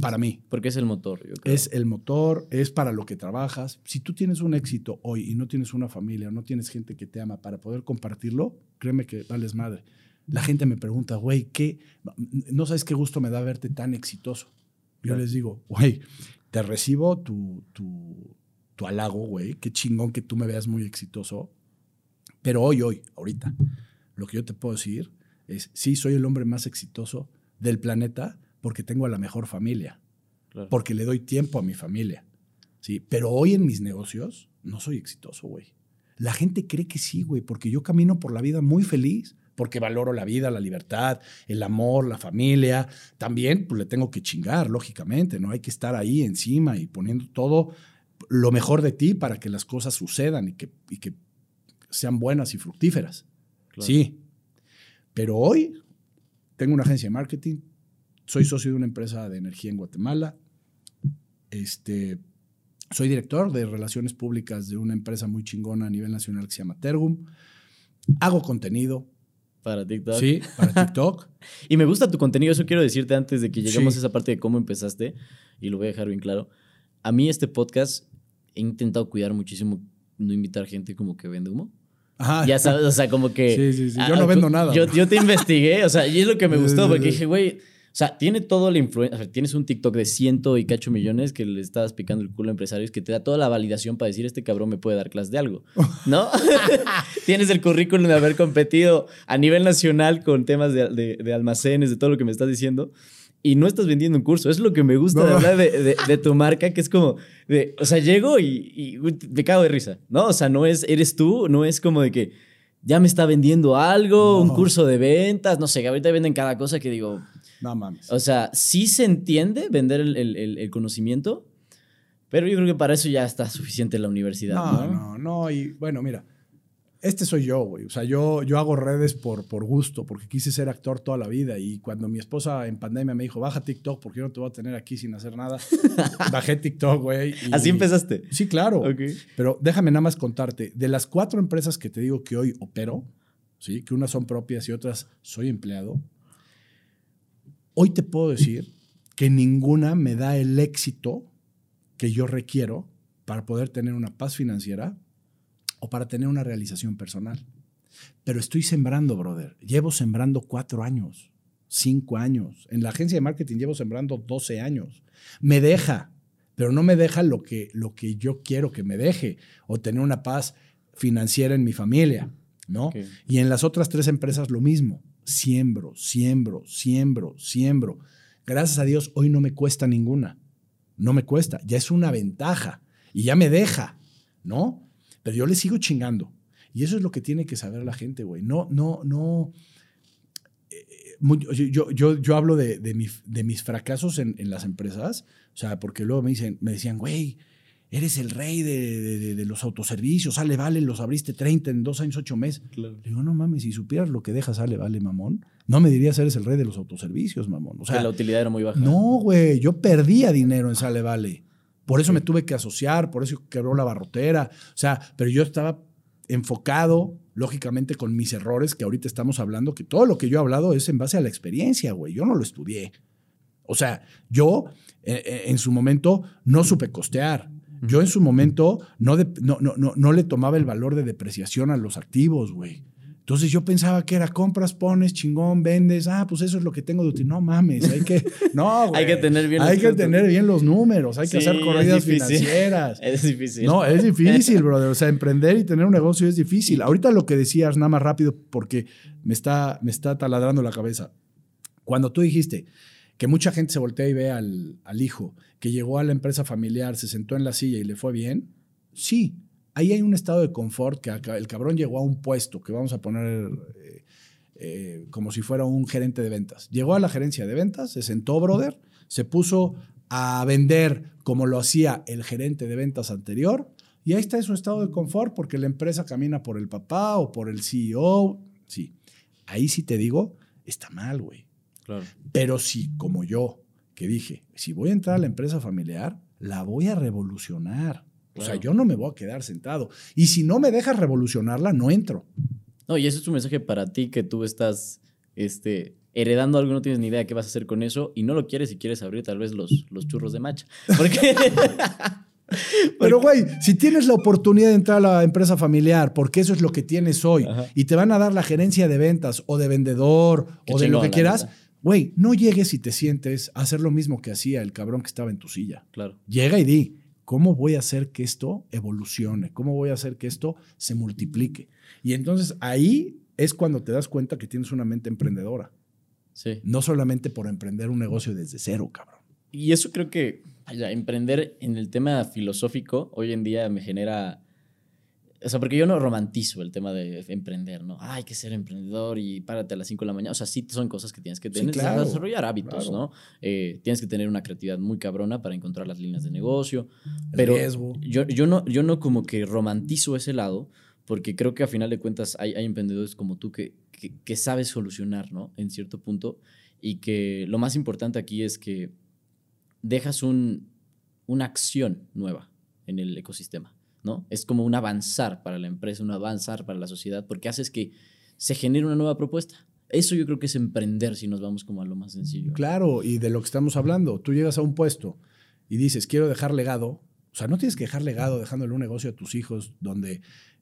Para mí. Porque es el motor. Yo creo. Es el motor, es para lo que trabajas. Si tú tienes un éxito hoy y no tienes una familia, no tienes gente que te ama para poder compartirlo, créeme que vales madre. La gente me pregunta, güey, ¿qué? No sabes qué gusto me da verte tan exitoso. Yo les digo, güey, te recibo tu, tu, tu halago, güey. Qué chingón que tú me veas muy exitoso. Pero hoy, hoy, ahorita, lo que yo te puedo decir es, sí, soy el hombre más exitoso del planeta porque tengo a la mejor familia, Claro. porque le doy tiempo a mi familia. ¿sí? Pero hoy en mis negocios no soy exitoso, güey. La gente cree que sí, güey, porque yo camino por la vida muy feliz, porque valoro la vida, la libertad, el amor, la familia. También pues, le tengo que chingar, lógicamente, ¿no? Hay que estar ahí encima y poniendo todo lo mejor de ti para que las cosas sucedan y que, y que sean buenas y fructíferas. Claro. Sí. Pero hoy tengo una agencia de marketing, soy socio de una empresa de energía en Guatemala, este, soy director de relaciones públicas de una empresa muy chingona a nivel nacional que se llama Tergum, hago contenido, Para TikTok. sí, para TikTok. Y me gusta tu contenido, eso quiero decirte antes de que lleguemos Sí. a esa parte de cómo empezaste, y lo voy a dejar bien claro. A mí este podcast he intentado cuidar muchísimo no invitar gente como que vende humo. Ajá. Ya sabes, o sea, como que... Sí, sí, sí. Yo ah, no vendo tú- nada. Yo, yo te investigué, o sea, y es lo que me gustó, porque dije, güey, o sea, tiene todo la influencia, o sea, tienes un TikTok de ciento y cacho millones que le estás picando el culo a empresarios que te da toda la validación para decir, este cabrón me puede dar clase de algo, ¿no? tienes el currículum de haber competido a nivel nacional con temas de, de- de almacenes, de todo lo que me estás diciendo. Y no estás vendiendo un curso. Es lo que me gusta de No. hablar de, de- de tu marca, que es como, de, o sea, llego y, y me cago de risa, ¿no? O sea, no es, eres tú, no es como de que ya me está vendiendo algo, un No. curso de ventas, no sé, que ahorita venden cada cosa que digo, No mames. o sea, sí se entiende vender el, el- el- conocimiento, pero yo creo que para eso ya está suficiente la universidad, No, ¿no? no, no. Y bueno, mira, este soy yo, güey. O sea, yo, yo hago redes por, por gusto, porque quise ser actor toda la vida. Y cuando mi esposa en pandemia me dijo, baja TikTok, porque yo no te voy a tener aquí sin hacer nada, bajé TikTok, güey. y- Así empezaste. Sí, claro. Ok. Pero déjame nada más contarte. De las cuatro empresas que te digo que hoy opero, ¿sí? que unas son propias y otras soy empleado, hoy te puedo decir que ninguna me da el éxito que yo requiero para poder tener una paz financiera o para tener una realización personal. Pero estoy sembrando, brother. Llevo sembrando cuatro años, cinco años. En la agencia de marketing llevo sembrando 12 años. Me deja, pero no me deja lo que, lo que yo quiero que me deje o tener una paz financiera en mi familia, ¿no? Y en las otras tres empresas lo mismo. Siembro, siembro, siembro, siembro. Gracias a Dios hoy no me cuesta ninguna. No me cuesta. Ya es una ventaja. Y ya me deja, ¿no? Pero yo le sigo chingando. Y eso es lo que tiene que saber la gente, güey. No, no, no. eh, yo, yo, yo, hablo de, de, de mis fracasos en, en las empresas. O sea, porque luego me, dicen, me decían, güey, eres el rey de, de- los autoservicios. Sale, vale, los abriste 30 en dos años, ocho meses. Claro. Le digo, no mames, si supieras lo que deja sale, vale, mamón. No me dirías, eres el rey de los autoservicios, mamón. O sea, la utilidad era muy baja. no, güey, yo perdía dinero en Sale Vale. Por eso me tuve que asociar, por eso quebró la barrotera. O sea, pero yo estaba enfocado, lógicamente, con mis errores que ahorita estamos hablando, que todo lo que yo he hablado es en base a la experiencia, güey. Yo no lo estudié. O sea, yo eh, eh, en su momento no supe costear. Yo en su momento no, de- no, no, no, no le tomaba el valor de depreciación a los activos, güey. Entonces yo pensaba que era compras, pones, chingón, vendes, ah, pues eso es lo que tengo de utilidad. No mames, hay que, no, güey. Hay que tener bien Hay los que tener bien los números, hay que hacer corridas financieras. Es difícil. No, es difícil, brother. O sea, emprender y tener un negocio es difícil. Ahorita lo que decías, nada más rápido, porque me está, me está taladrando la cabeza. Cuando tú dijiste que mucha gente se voltea y ve al, al hijo que llegó a la empresa familiar, se sentó en la silla y le fue bien, sí, ahí hay un estado de confort que el cabrón llegó a un puesto que vamos a poner eh, eh, como si fuera un gerente de ventas. Llegó a la gerencia de ventas, se sentó, brother, se puso a vender como lo hacía el gerente de ventas anterior, Y ahí está su estado de confort porque la empresa camina por el papá o por el CEO. Sí, ahí sí te digo, está mal, güey. Claro. Pero si, como yo, que dije, si voy a entrar a la empresa familiar, la voy a revolucionar. O sea, yo no me voy a quedar sentado. Y si no me dejas revolucionarla, no entro. No, y ese es un mensaje para ti que tú estás este, heredando algo, no tienes ni idea qué vas a hacer con eso y no lo quieres y quieres abrir tal vez los, los churros de macha. Porque, Pero, güey, si tienes la oportunidad de entrar a la empresa familiar, porque eso es lo que tienes hoy, Ajá. y te van a dar la gerencia de ventas o de vendedor Qué o de lo que quieras, neta. Güey, no llegues y te sientes a hacer lo mismo que hacía el cabrón que estaba en tu silla. claro, Llega y di, ¿cómo voy a hacer que esto evolucione? ¿Cómo voy a hacer que esto se multiplique? Y entonces ahí es cuando te das cuenta que tienes una mente emprendedora, sí. no solamente por emprender un negocio desde cero, cabrón. Y eso creo que vaya, emprender en el tema filosófico hoy en día me genera... O sea, porque yo no romantizo el tema de emprender, ¿no? Ah, hay que ser emprendedor y párate a las 5 de la mañana. O sea, sí son cosas que tienes que Sí, tener, claro, desarrollar hábitos, claro. ¿no? Eh, tienes que tener una creatividad muy cabrona para encontrar las líneas de negocio. El Pero riesgo. yo, yo, no, yo no como que romantizo ese lado, porque creo que a final de cuentas hay, hay emprendedores como tú que, que, que sabes solucionar, ¿no? En cierto punto. Y que lo más importante aquí es que dejas un, una acción nueva en el ecosistema, ¿no? Es como un avanzar para la empresa, un avanzar para la sociedad, porque haces que se genere una nueva propuesta. Eso yo creo que es emprender si nos vamos como a lo más sencillo. Claro, y de lo que estamos hablando, tú llegas a un puesto y dices, quiero dejar legado. O sea, no tienes que dejar legado dejándole un negocio a tus hijos donde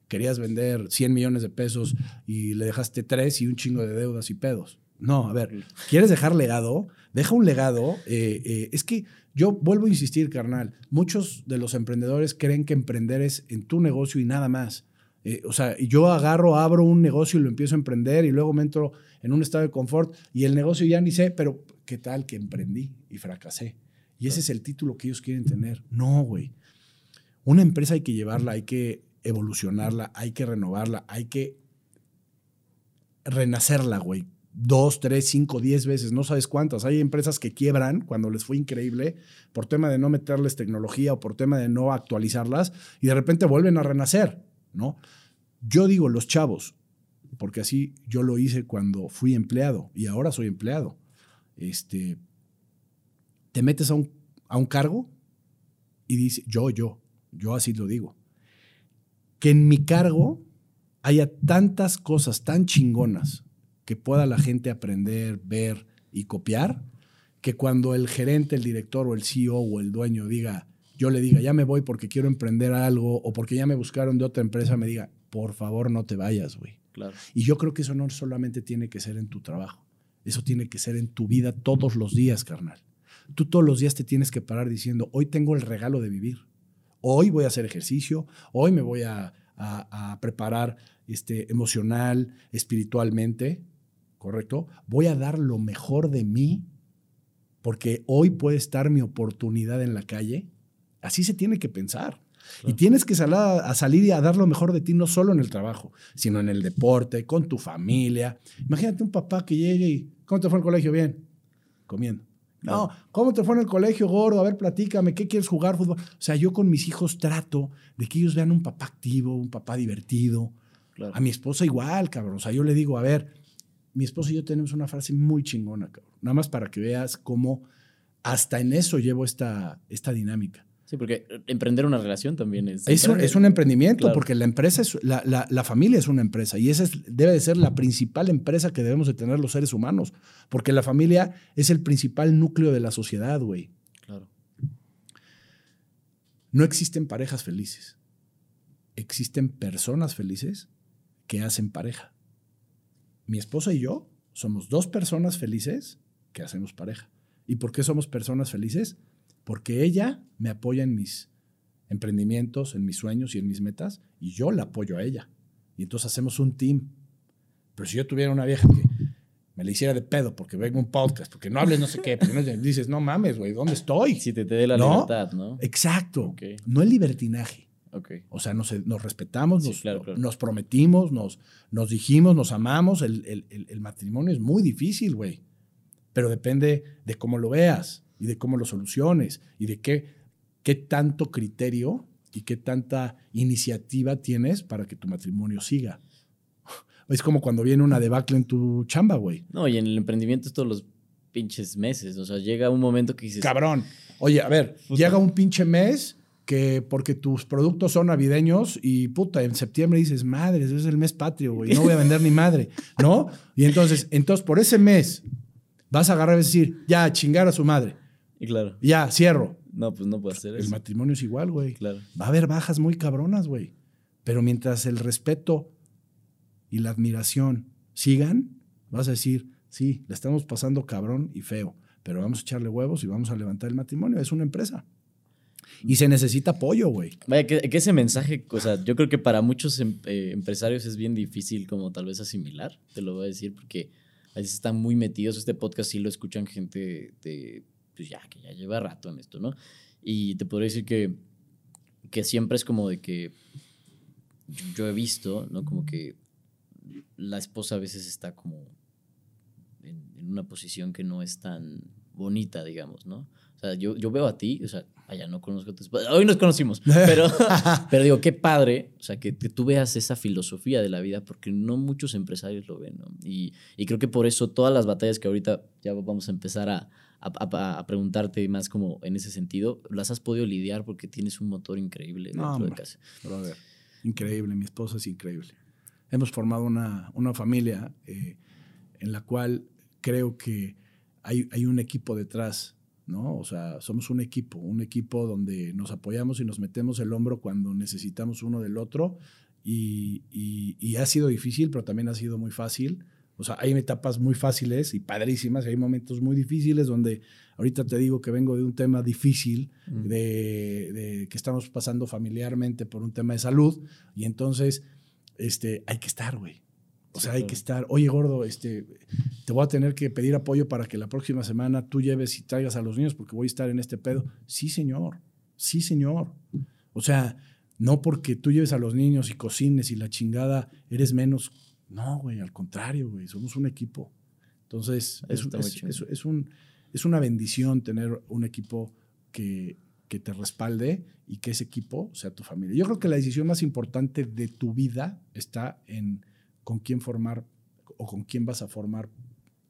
querías vender 100 millones de pesos y le dejaste tres y un chingo de deudas y pedos. No, a ver, ¿quieres dejar legado? Deja un legado. eh, eh, es que yo vuelvo a insistir, carnal, muchos de los emprendedores creen que emprender es en tu negocio y nada más. Eh, o sea, yo agarro, abro un negocio y lo empiezo a emprender y luego me entro en un estado de confort y el negocio ya ni sé, pero ¿qué tal que emprendí y fracasé? Y ese es el título que ellos quieren tener. No, güey. Una empresa hay que llevarla, hay que evolucionarla, hay que renovarla, hay que renacerla, güey. Dos, tres, cinco, diez veces, no sabes cuántas. Hay empresas que quiebran cuando les fue increíble por tema de no meterles tecnología o por tema de no actualizarlas y de repente vuelven a renacer, ¿no? Yo digo, los chavos, porque así yo lo hice cuando fui empleado y ahora soy empleado. Este, te metes a un, a un cargo y dices, yo, yo, yo así lo digo, que en mi cargo haya tantas cosas tan chingonas que pueda la gente aprender, ver y copiar, que cuando el gerente, el director o el CEO o el dueño diga, yo le diga, ya me voy porque quiero emprender algo o porque ya me buscaron de otra empresa, me diga, por favor no te vayas, güey. Claro. Y yo creo que eso no solamente tiene que ser en tu trabajo, eso tiene que ser en tu vida todos los días, carnal. Tú todos los días te tienes que parar diciendo, hoy tengo el regalo de vivir, hoy voy a hacer ejercicio, hoy me voy a, a- a preparar este, emocional, espiritualmente, ¿correcto? Voy a dar lo mejor de mí porque hoy puede estar mi oportunidad en la calle. Así se tiene que pensar. Y tienes que salir a, a salir y a dar lo mejor de ti, no solo en el trabajo, sino en el deporte, con tu familia. Imagínate un papá que llegue y, ¿cómo te fue en el colegio? Bien, comiendo. No, ¿cómo te fue en el colegio, gordo? A ver, platícame, ¿qué quieres jugar fútbol? O sea, yo con mis hijos trato de que ellos vean un papá activo, un papá divertido. Claro. A mi esposa igual, cabrón. O sea, yo le digo, a ver, mi esposa y yo tenemos una frase muy chingona, cabrón. Nada más para que veas cómo hasta en eso llevo esta, esta dinámica. Sí, porque emprender una relación también es... Es un, es un emprendimiento Claro. porque la empresa es, la, la- la familia es una empresa y esa es- debe de ser la principal empresa que debemos de tener los seres humanos, porque la familia es el principal núcleo de la sociedad, güey. Claro. No existen parejas felices. Existen personas felices que hacen pareja. Mi esposa y yo somos dos personas felices que hacemos pareja. ¿Y por qué somos personas felices? Porque ella me apoya en mis emprendimientos, en mis sueños y en mis metas, y yo la apoyo a ella. Y entonces hacemos un team. Pero si yo tuviera una vieja que me la hiciera de pedo porque vengo un podcast, porque no hables no sé qué, porque no, dices, no mames, güey, ¿dónde estoy? Si te, te dé la ¿No? libertad, ¿no? Exacto. No el libertinaje. Ok. O sea, nos, nos respetamos, Sí, nos, claro, claro. nos prometimos, nos, nos dijimos, nos amamos. El, el- el- el matrimonio es muy difícil, güey. Pero depende de cómo lo veas y de cómo lo soluciones y de qué, qué tanto criterio y qué tanta iniciativa tienes para que tu matrimonio siga. Es como cuando viene una debacle en tu chamba, güey. No, y en el emprendimiento es todos los pinches meses. O sea, llega un momento que dices. Cabrón. Oye, a ver, llega un pinche mes que porque tus productos son navideños y puta, en septiembre dices, madre, es el mes patrio, güey, no voy a vender ni madre, ¿no? Y entonces, entonces por ese mes vas a agarrar y decir, ya, chingar a su madre. Y claro. Ya, cierro. No, pues no puede ser El eso. matrimonio es igual, güey. Claro. Va a haber bajas muy cabronas, güey. Pero mientras el respeto y la admiración sigan, vas a decir, sí, la estamos pasando cabrón y feo, pero vamos a echarle huevos y vamos a levantar el matrimonio. Es una empresa. Y se necesita apoyo, güey. Vaya, que, que ese mensaje, o sea, yo creo que para muchos em- eh, empresarios es bien difícil como tal vez asimilar, te lo voy a decir, porque a veces están muy metidos. Este podcast sí lo escuchan gente de, pues ya, que ya lleva rato en esto, ¿no? Y te podría decir que, que siempre es como de que yo, he visto, ¿no? Como que la esposa a veces está como en, en una posición que no es tan bonita, digamos, ¿no? O sea, yo, yo veo a ti, o sea, allá no conozco a tu esposa, hoy nos conocimos, pero, pero digo, qué padre, o sea, que, que tú veas esa filosofía de la vida, porque no muchos empresarios lo ven, ¿no? Y, y creo que por eso todas las batallas que ahorita ya vamos a empezar a, a, a- preguntarte más como en ese sentido, las has podido lidiar porque tienes un motor increíble No, dentro de hombre. casa. Brother, increíble, mi esposa es increíble. Hemos formado una, una familia eh, en la cual creo que hay, hay un equipo detrás, ¿no? O sea, somos un equipo, un equipo donde nos apoyamos y nos metemos el hombro cuando necesitamos uno del otro. Y, y- y ha sido difícil, pero también ha sido muy fácil. O sea, hay etapas muy fáciles y padrísimas, y hay momentos muy difíciles donde ahorita te digo que vengo de un tema difícil, Mm. de, de que estamos pasando familiarmente por un tema de salud, y entonces este, hay que estar, güey. O sea, hay que estar. Oye, gordo, este, te voy a tener que pedir apoyo para que la próxima semana tú lleves y traigas a los niños porque voy a estar en este pedo. Sí, señor. Sí, señor. O sea, no porque tú lleves a los niños y cocines y la chingada eres menos. No, güey, al contrario, güey. Somos un equipo. Entonces, es, Eso está muy es- chido. es- es un, es una bendición tener un equipo que, que te respalde y que ese equipo sea tu familia. Yo creo que la decisión más importante de tu vida está en con quién formar o con quién vas a formar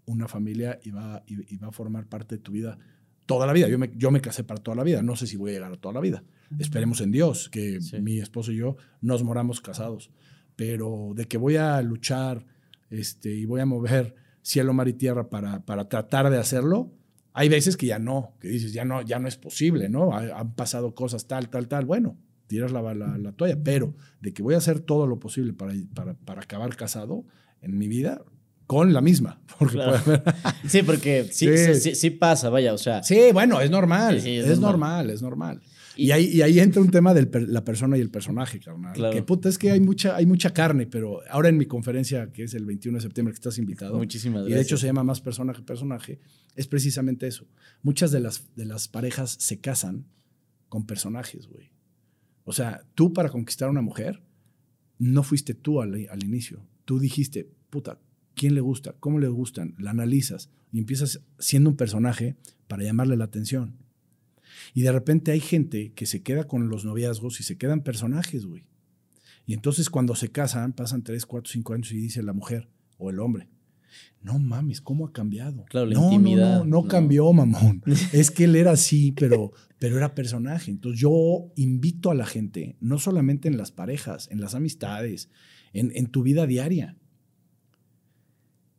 una familia y va, y, y va a formar parte de tu vida toda la vida. Yo me, yo me casé para toda la vida. No sé si voy a llegar a toda la vida. Esperemos en Dios que Sí. mi esposo y yo nos moramos casados. Pero de que voy a luchar este, y voy a mover cielo, mar y tierra para, para tratar de hacerlo, hay veces que ya no, que dices, ya no, ya no es posible, ¿no? Ha- Han pasado cosas tal, tal, tal. Bueno, tiras la, la- la toalla, pero de que voy a hacer todo lo posible para, para, para acabar casado en mi vida, con la misma. Porque Claro. puede haber- Sí, porque sí, Sí. sí. sí- pasa, vaya, o sea. Sí, bueno, es normal. Es, es normal. normal. es normal. Y- Y, ahí, y ahí entra un tema de la persona y el personaje, carnal. Claro. Que puta, es que hay mucha, hay mucha carne, pero ahora en mi conferencia, que es el 21 de septiembre, que estás invitado, Muchísimas y de gracias. hecho se llama más persona que personaje, es precisamente eso. Muchas de las, de las parejas se casan con personajes, güey. O sea, tú para conquistar a una mujer, no fuiste tú al, al inicio. Tú dijiste, puta, ¿quién le gusta? ¿Cómo le gustan? La analizas y empiezas siendo un personaje para llamarle la atención. Y de repente hay gente que se queda con los noviazgos y se quedan personajes, güey. Y entonces cuando se casan, pasan 3, 4, 5 años y dice la mujer o el hombre, no mames, ¿cómo ha cambiado? Claro, la no, no, intimidad, No, no, no. cambió, mamón. es que él era así, pero, pero era personaje. Entonces yo invito a la gente, no solamente en las parejas, en las amistades, en, en tu vida diaria,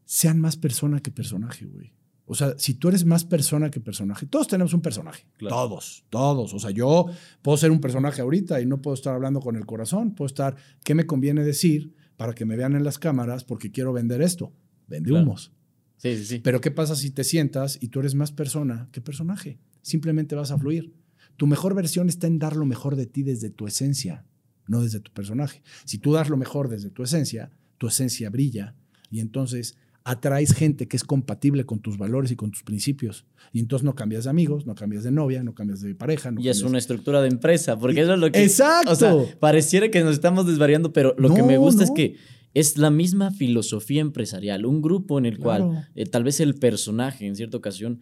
sean más persona que personaje, güey. O sea, si tú eres más persona que personaje, todos tenemos un personaje. Claro. Todos, todos. O sea, yo puedo ser un personaje ahorita y no puedo estar hablando con el corazón. Puedo estar, ¿qué me conviene decir para que me vean en las cámaras porque quiero vender esto? Vende Claro. humos. Sí, sí, sí. Pero ¿qué pasa si te sientas y tú eres más persona que personaje? Simplemente vas a fluir. Tu mejor versión está en dar lo mejor de ti desde tu esencia, no desde tu personaje. Si tú das lo mejor desde tu esencia, tu esencia brilla y entonces atraes gente que es compatible con tus valores y con tus principios. Y entonces no cambias de amigos, no cambias de novia, no cambias de pareja. No y es una estructura de empresa, porque eso es lo que... Exacto. O sea, pareciera que nos estamos desvariando, pero lo que me No, gusta es que es la misma filosofía empresarial, un grupo en el Claro. cual eh, tal vez el personaje en cierta ocasión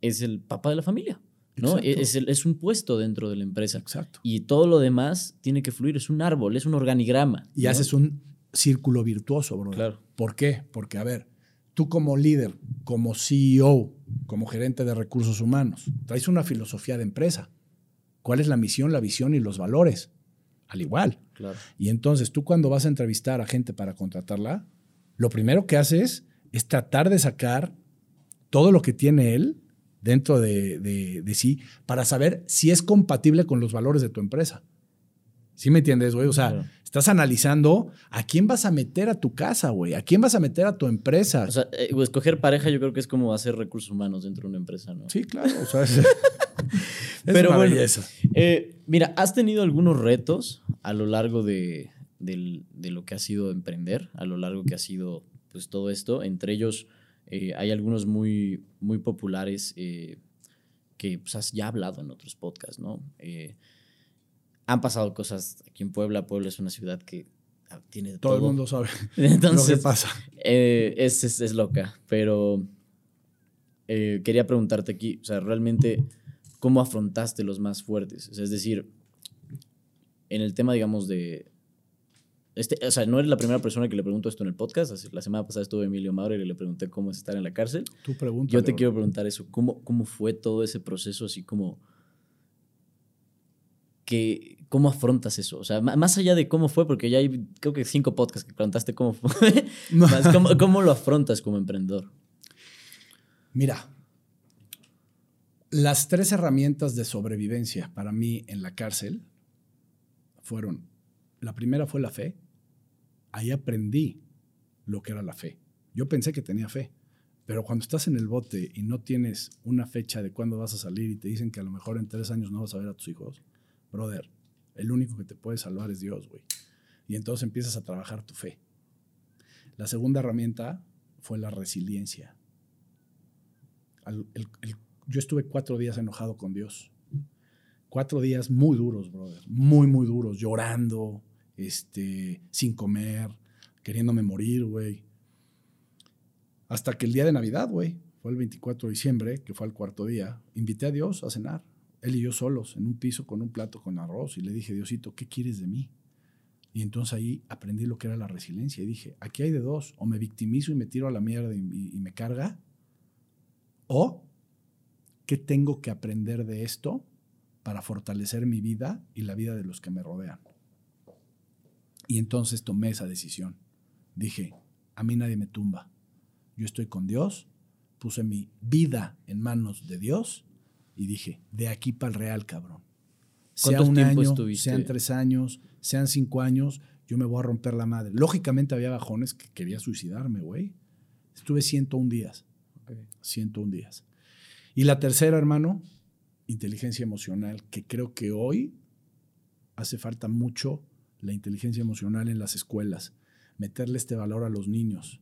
es el papá de la familia. ¿no? Es, un puesto dentro de la empresa. Exacto. Y todo lo demás tiene que fluir, es un árbol, es un organigrama. Y ¿no? haces un círculo virtuoso, bro. Claro. ¿Por qué? Porque, a ver, tú como líder, como CEO, como gerente de recursos humanos, traes una filosofía de empresa. ¿Cuál es la misión, la visión y los valores? Al igual. Claro. Y entonces tú cuando vas a entrevistar a gente para contratarla, lo primero que haces es tratar de sacar todo lo que tiene él dentro de, de- de sí para saber si es compatible con los valores de tu empresa. ¿Sí me entiendes, güey? O sea, Claro. estás analizando a quién vas a meter a tu casa, güey, a quién vas a meter a tu empresa. O sea, eh, escoger pareja yo creo que es como hacer recursos humanos dentro de una empresa, ¿no? sí, claro. O sea, es, es Pero una bueno. belleza. Eh, mira, ¿has tenido algunos retos a lo largo de, del- de lo que ha sido emprender, a lo largo que ha sido pues todo esto? Entre ellos eh, hay algunos muy, muy populares eh, que pues, has ya hablado en otros podcasts, ¿no? Eh, han pasado cosas aquí en Puebla. Puebla es una ciudad que ah, tiene de Todo todo. el mundo sabe Entonces, lo que pasa. eh, es, es, es loca, pero eh, quería preguntarte aquí, o sea, realmente, ¿cómo afrontaste los más fuertes? O sea, es decir, en el tema, digamos, de... Este, o sea, no eres la primera persona que le pregunto esto en el podcast. La semana pasada estuvo Emilio Maurer y le pregunté cómo es estar en la cárcel. Tú preguntas. Yo te quiero preguntar eso. ¿Cómo, cómo fue todo ese proceso así como... Que, ¿Cómo afrontas eso? O sea, más allá de cómo fue, porque ya hay creo que cinco podcasts que preguntaste cómo fue. más, ¿cómo, ¿Cómo lo afrontas como emprendedor? Mira, las tres herramientas de sobrevivencia para mí en la cárcel fueron, la primera fue la fe. Ahí aprendí lo que era la fe. Yo pensé que tenía fe, pero cuando estás en el bote y no tienes una fecha de cuándo vas a salir y te dicen que a lo mejor en tres años no vas a ver a tus hijos, brother, el único que te puede salvar es Dios, güey. Y entonces empiezas a trabajar tu fe. La segunda herramienta fue la resiliencia el- el- yo estuve cuatro días enojado con Dios. Cuatro días muy duros, brother. Muy, muy duros. Llorando, este, sin comer, queriéndome morir, güey. Hasta que el día de Navidad, güey, fue el 24 de diciembre, que fue el cuarto día, invité a Dios a cenar. Él y yo solos, en un piso con un plato con arroz. Y le dije, Diosito, ¿qué quieres de mí? Y entonces ahí aprendí lo que era la resiliencia. Y dije, aquí hay de dos. O me victimizo y me tiro a la mierda y- y- y me carga. ¿O qué tengo que aprender de esto para fortalecer mi vida y la vida de los que me rodean? Y entonces tomé esa decisión. Dije, a mí nadie me tumba. Yo estoy con Dios, puse mi vida en manos de Dios y dije, de aquí para el real, cabrón. Sea ¿Cuánto un año, estuviste? sean tres años, sean cinco años, yo me voy a romper la madre. Lógicamente había bajones que quería suicidarme, güey. Estuve 101 días. 101 días. Y la tercera, hermano, inteligencia emocional, que creo que hoy hace falta mucho la inteligencia emocional en las escuelas, meterle este valor a los niños.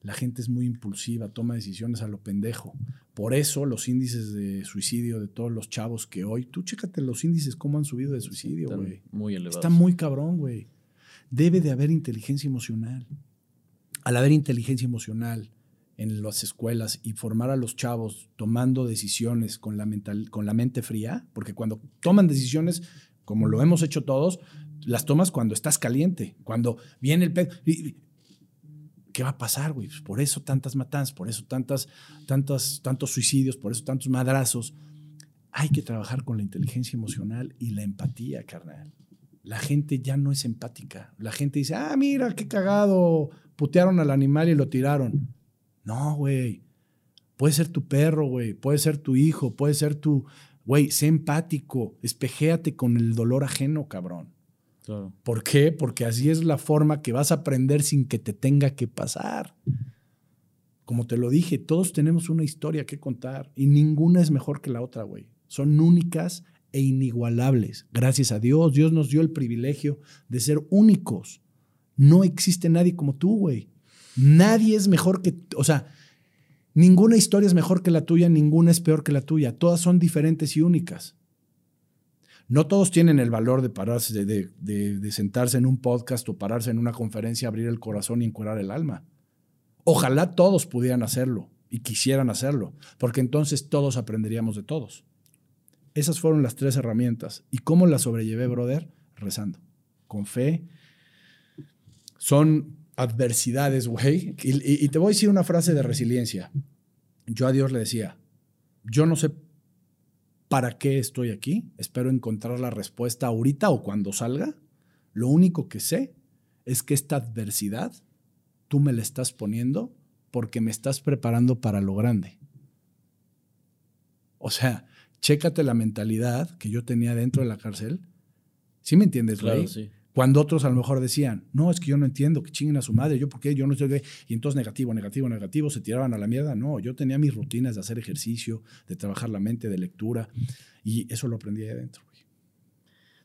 La gente es muy impulsiva, toma decisiones a lo pendejo. Por eso los índices de suicidio de todos los chavos que hoy, tú chécate los índices, cómo han subido de suicidio, güey. muy elevados. Está muy cabrón, güey. Debe de haber inteligencia emocional. Al haber inteligencia emocional en las escuelas y formar a los chavos tomando decisiones con la, mental, con la mente fría, porque cuando toman decisiones, como lo hemos hecho todos, las tomas cuando estás caliente, cuando viene el pedo. ¿Qué va a pasar, güey? Pues por eso tantas matanzas, por eso tantas, tantas, tantos suicidios, por eso tantos madrazos. Hay que trabajar con la inteligencia emocional y la empatía, carnal. La gente ya no es empática. La gente dice, ah, mira, qué cagado, putearon al animal y lo tiraron. No, güey. Puede ser tu perro, güey. Puede ser tu hijo, puede ser tu... Güey, sé empático. Espejéate con el dolor ajeno, cabrón. Claro. ¿Por qué? Porque así es la forma que vas a aprender sin que te tenga que pasar. Como te lo dije, todos tenemos una historia que contar y ninguna es mejor que la otra, güey. Son únicas e inigualables. Gracias a Dios, Dios nos dio el privilegio de ser únicos. No existe nadie como tú, güey. Nadie es mejor que, o sea, ninguna historia es mejor que la tuya, ninguna es peor que la tuya. Todas son diferentes y únicas. No todos tienen el valor de pararse, de, de- de- sentarse en un podcast o pararse en una conferencia, abrir el corazón y encuerar el alma. Ojalá todos pudieran hacerlo y quisieran hacerlo, porque entonces todos aprenderíamos de todos. Esas fueron las tres herramientas. ¿Y cómo las sobrellevé, brother? Rezando, con fe. Son adversidades, güey. Y, te voy a decir una frase de resiliencia. Yo a Dios le decía, yo no sé para qué estoy aquí, espero encontrar la respuesta ahorita o cuando salga. Lo único que sé es que esta adversidad tú me la estás poniendo porque me estás preparando para lo grande. O sea, chécate la mentalidad que yo tenía dentro de la cárcel. ¿Sí me entiendes, güey? sí. Cuando otros a lo mejor decían, no, es que yo no entiendo, que chinguen a su madre, yo por qué, yo no estoy... Y entonces negativo, negativo, negativo, se tiraban a la mierda. No, yo tenía mis rutinas de hacer ejercicio, de trabajar la mente, de lectura, y eso lo aprendí ahí adentro. Güey.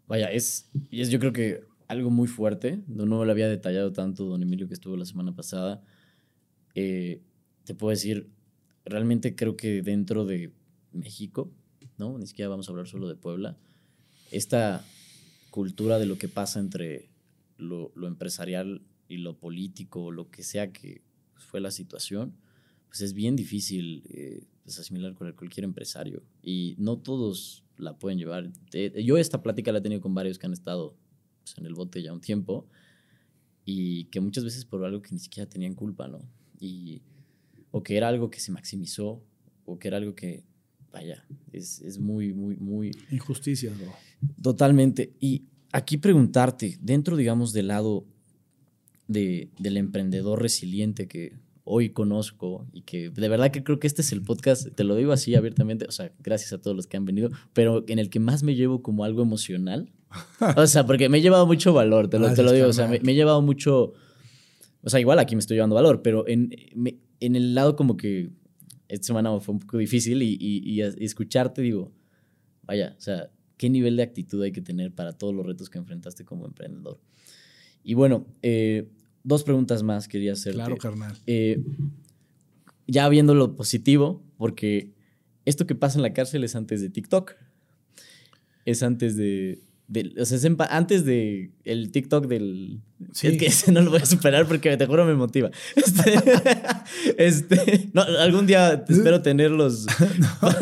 Vaya, es, es yo creo que algo muy fuerte, no, no lo había detallado tanto don Emilio que estuvo la semana pasada. Eh, te puedo decir, realmente creo que dentro de México, ¿no? Ni siquiera vamos a hablar solo de Puebla, esta cultura de lo que pasa entre lo, empresarial y lo político, lo que sea que fue la situación, pues es bien difícil eh, pues asimilar con cualquier empresario. Y no todos la pueden llevar. yo esta plática la he tenido con varios que han estado pues, en el bote ya un tiempo y que muchas veces por algo que ni siquiera tenían culpa, ¿no? Y, o que era algo que se maximizó o que era algo que vaya, es, es muy, muy, muy... Injusticia, ¿no? Totalmente. Y aquí preguntarte, dentro, digamos, del lado de, del emprendedor resiliente que hoy conozco y que de verdad que creo que este es el podcast, te lo digo así abiertamente, o sea, gracias a todos los que han venido, pero en el que más me llevo como algo emocional. O sea, porque me he llevado mucho valor, te lo, te lo digo, o sea, me, he llevado mucho, o sea, igual aquí me estoy llevando valor, pero en, en el lado como que esta semana fue un poco difícil y, escucharte digo, vaya, o sea, qué nivel de actitud hay que tener para todos los retos que enfrentaste como emprendedor. Y bueno, eh, dos preguntas más quería hacerte. Claro, carnal. Eh, ya viendo lo positivo, porque esto que pasa en la cárcel es antes de TikTok. Es antes de, o sea, antes de el TikTok del... Sí. Es que ese no lo voy a superar porque te juro me motiva. Este, este no, algún día te espero tenerlos.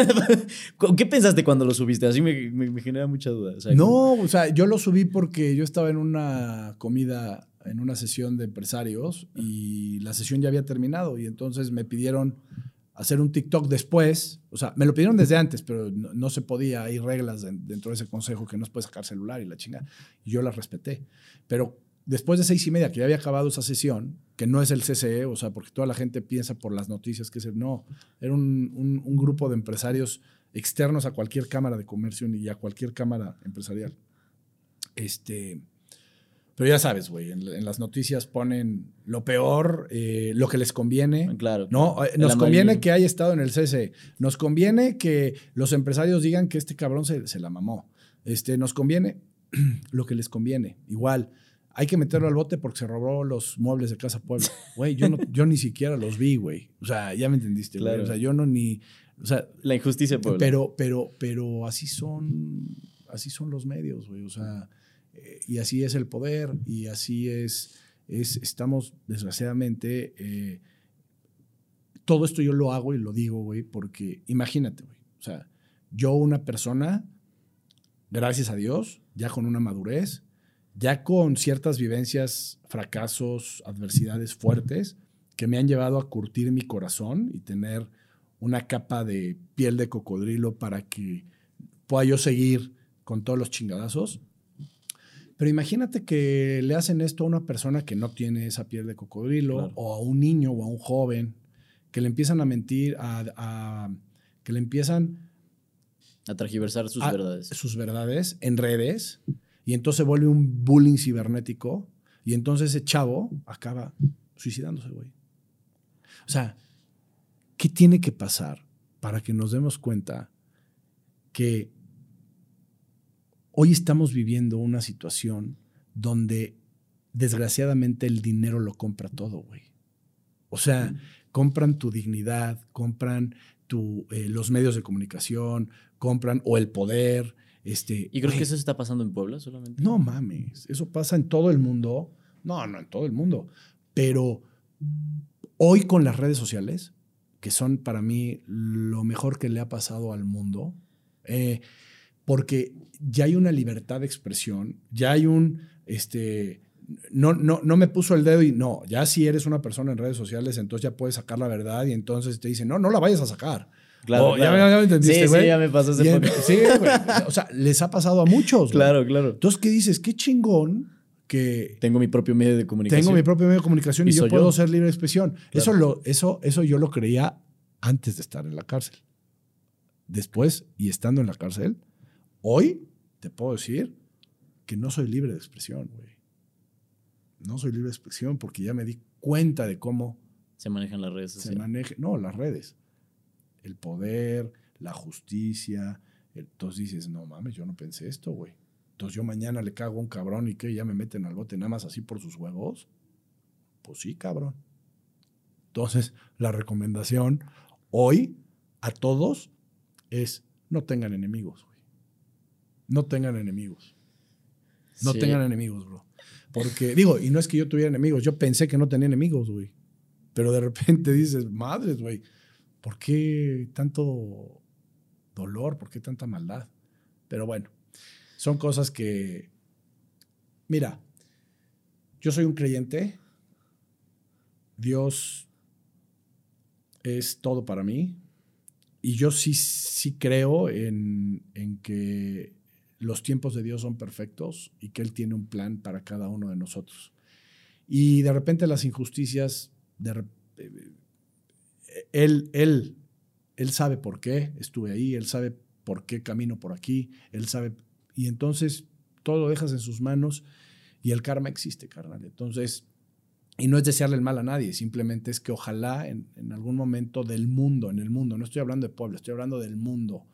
¿Qué pensaste cuando lo subiste? Así me, me, genera mucha duda. no, o sea, yo lo subí porque yo estaba en una comida, en una sesión de empresarios y la sesión ya había terminado y entonces me pidieron hacer un TikTok después. O sea, me lo pidieron desde antes, pero no, se podía. Hay reglas dentro de ese consejo que no se puede sacar celular y la chinga. Y yo las respeté. Pero después de seis y media, que ya había acabado esa sesión, que no es el CCE, o sea, porque toda la gente piensa por las noticias que es el. No, era un, un grupo de empresarios externos a cualquier cámara de comercio y a cualquier cámara empresarial. Este pero ya sabes, güey, en, las noticias ponen lo peor, eh, lo que les conviene. Claro. No, eh, nos conviene que haya estado en el CC. Nos conviene que los empresarios digan que este cabrón se, se la mamó. Este, nos conviene lo que les conviene. Igual, hay que meterlo al bote porque se robó los muebles de Casa Puebla. Güey, yo, no, yo ni siquiera los vi, güey. O sea, ya me entendiste, claro. O sea, yo no ni... O sea, la injusticia, Puebla. Pero, pero, pero así son, así son los medios, güey. O sea y así es el poder y así es, es estamos desgraciadamente, eh, todo esto yo lo hago y lo digo, güey, porque imagínate, güey, o sea, yo una persona, gracias a Dios, ya con una madurez, ya con ciertas vivencias, fracasos, adversidades fuertes, que me han llevado a curtir mi corazón y tener una capa de piel de cocodrilo para que pueda yo seguir con todos los chingadazos. Pero imagínate que le hacen esto a una persona que no tiene esa piel de cocodrilo, o a un niño o a un joven, que le empiezan a mentir, a, que le empiezan a tergiversar sus verdades. Sus verdades en redes, y entonces vuelve un bullying cibernético, y entonces ese chavo acaba suicidándose, güey. O sea, ¿qué tiene que pasar para que nos demos cuenta que Hoy estamos viviendo una situación donde desgraciadamente el dinero lo compra todo, güey. O sea, compran tu dignidad, compran tu, eh, los medios de comunicación, compran o el poder. Este, ¿Y crees que eso está pasando en Puebla solamente? No mames, eso pasa en todo el mundo. No, no en todo el mundo. Pero hoy con las redes sociales, que son para mí lo mejor que le ha pasado al mundo, eh, porque ya hay una libertad de expresión, ya hay un, este, no, no, no me puso el dedo y no, ya si eres una persona en redes sociales, entonces ya puedes sacar la verdad y entonces te dicen, no, no la vayas a sacar. Claro, Oh, claro. Ya, ya me entendiste, Sí, güey. sí, ya me pasó poco. Sí, güey. O sea, les ha pasado a muchos. Claro, claro. Entonces, ¿qué dices? Qué chingón que Tengo mi propio medio de comunicación. tengo mi propio medio de comunicación y, Y yo puedo yo. ser libre de expresión. Eso, lo, eso, eso yo lo creía antes de estar en la cárcel. Después, y estando en la cárcel, hoy te puedo decir que no soy libre de expresión, güey. No soy libre de expresión porque ya me di cuenta de cómo Se manejan las redes se sociales. maneja. No, las redes. El poder, la justicia. entonces dices, no mames, yo no pensé esto, güey. Entonces yo mañana le cago a un cabrón y que ya me meten al bote nada más así por sus huevos. Pues sí, cabrón. Entonces, la recomendación hoy a todos es no tengan enemigos, güey. No tengan enemigos. No Sí. tengan enemigos, bro. Porque, digo, y no es que yo tuviera enemigos, yo pensé que no tenía enemigos, güey. Pero de repente dices, madres, güey, ¿por qué tanto dolor? ¿Por qué tanta maldad? Pero bueno, son cosas que, mira, yo soy un creyente, Dios es todo para mí, y yo sí, sí creo en, en que los tiempos de Dios son perfectos y que Él tiene un plan para cada uno de nosotros. Y de repente las injusticias, de eh, él, él, él sabe por qué estuve ahí, él sabe por qué camino por aquí, él sabe, y entonces todo lo dejas en sus manos y el karma existe, carnal. Entonces, y no es desearle el mal a nadie, simplemente es que ojalá en, algún momento del mundo, en el mundo, no estoy hablando de pueblo, estoy hablando del mundo,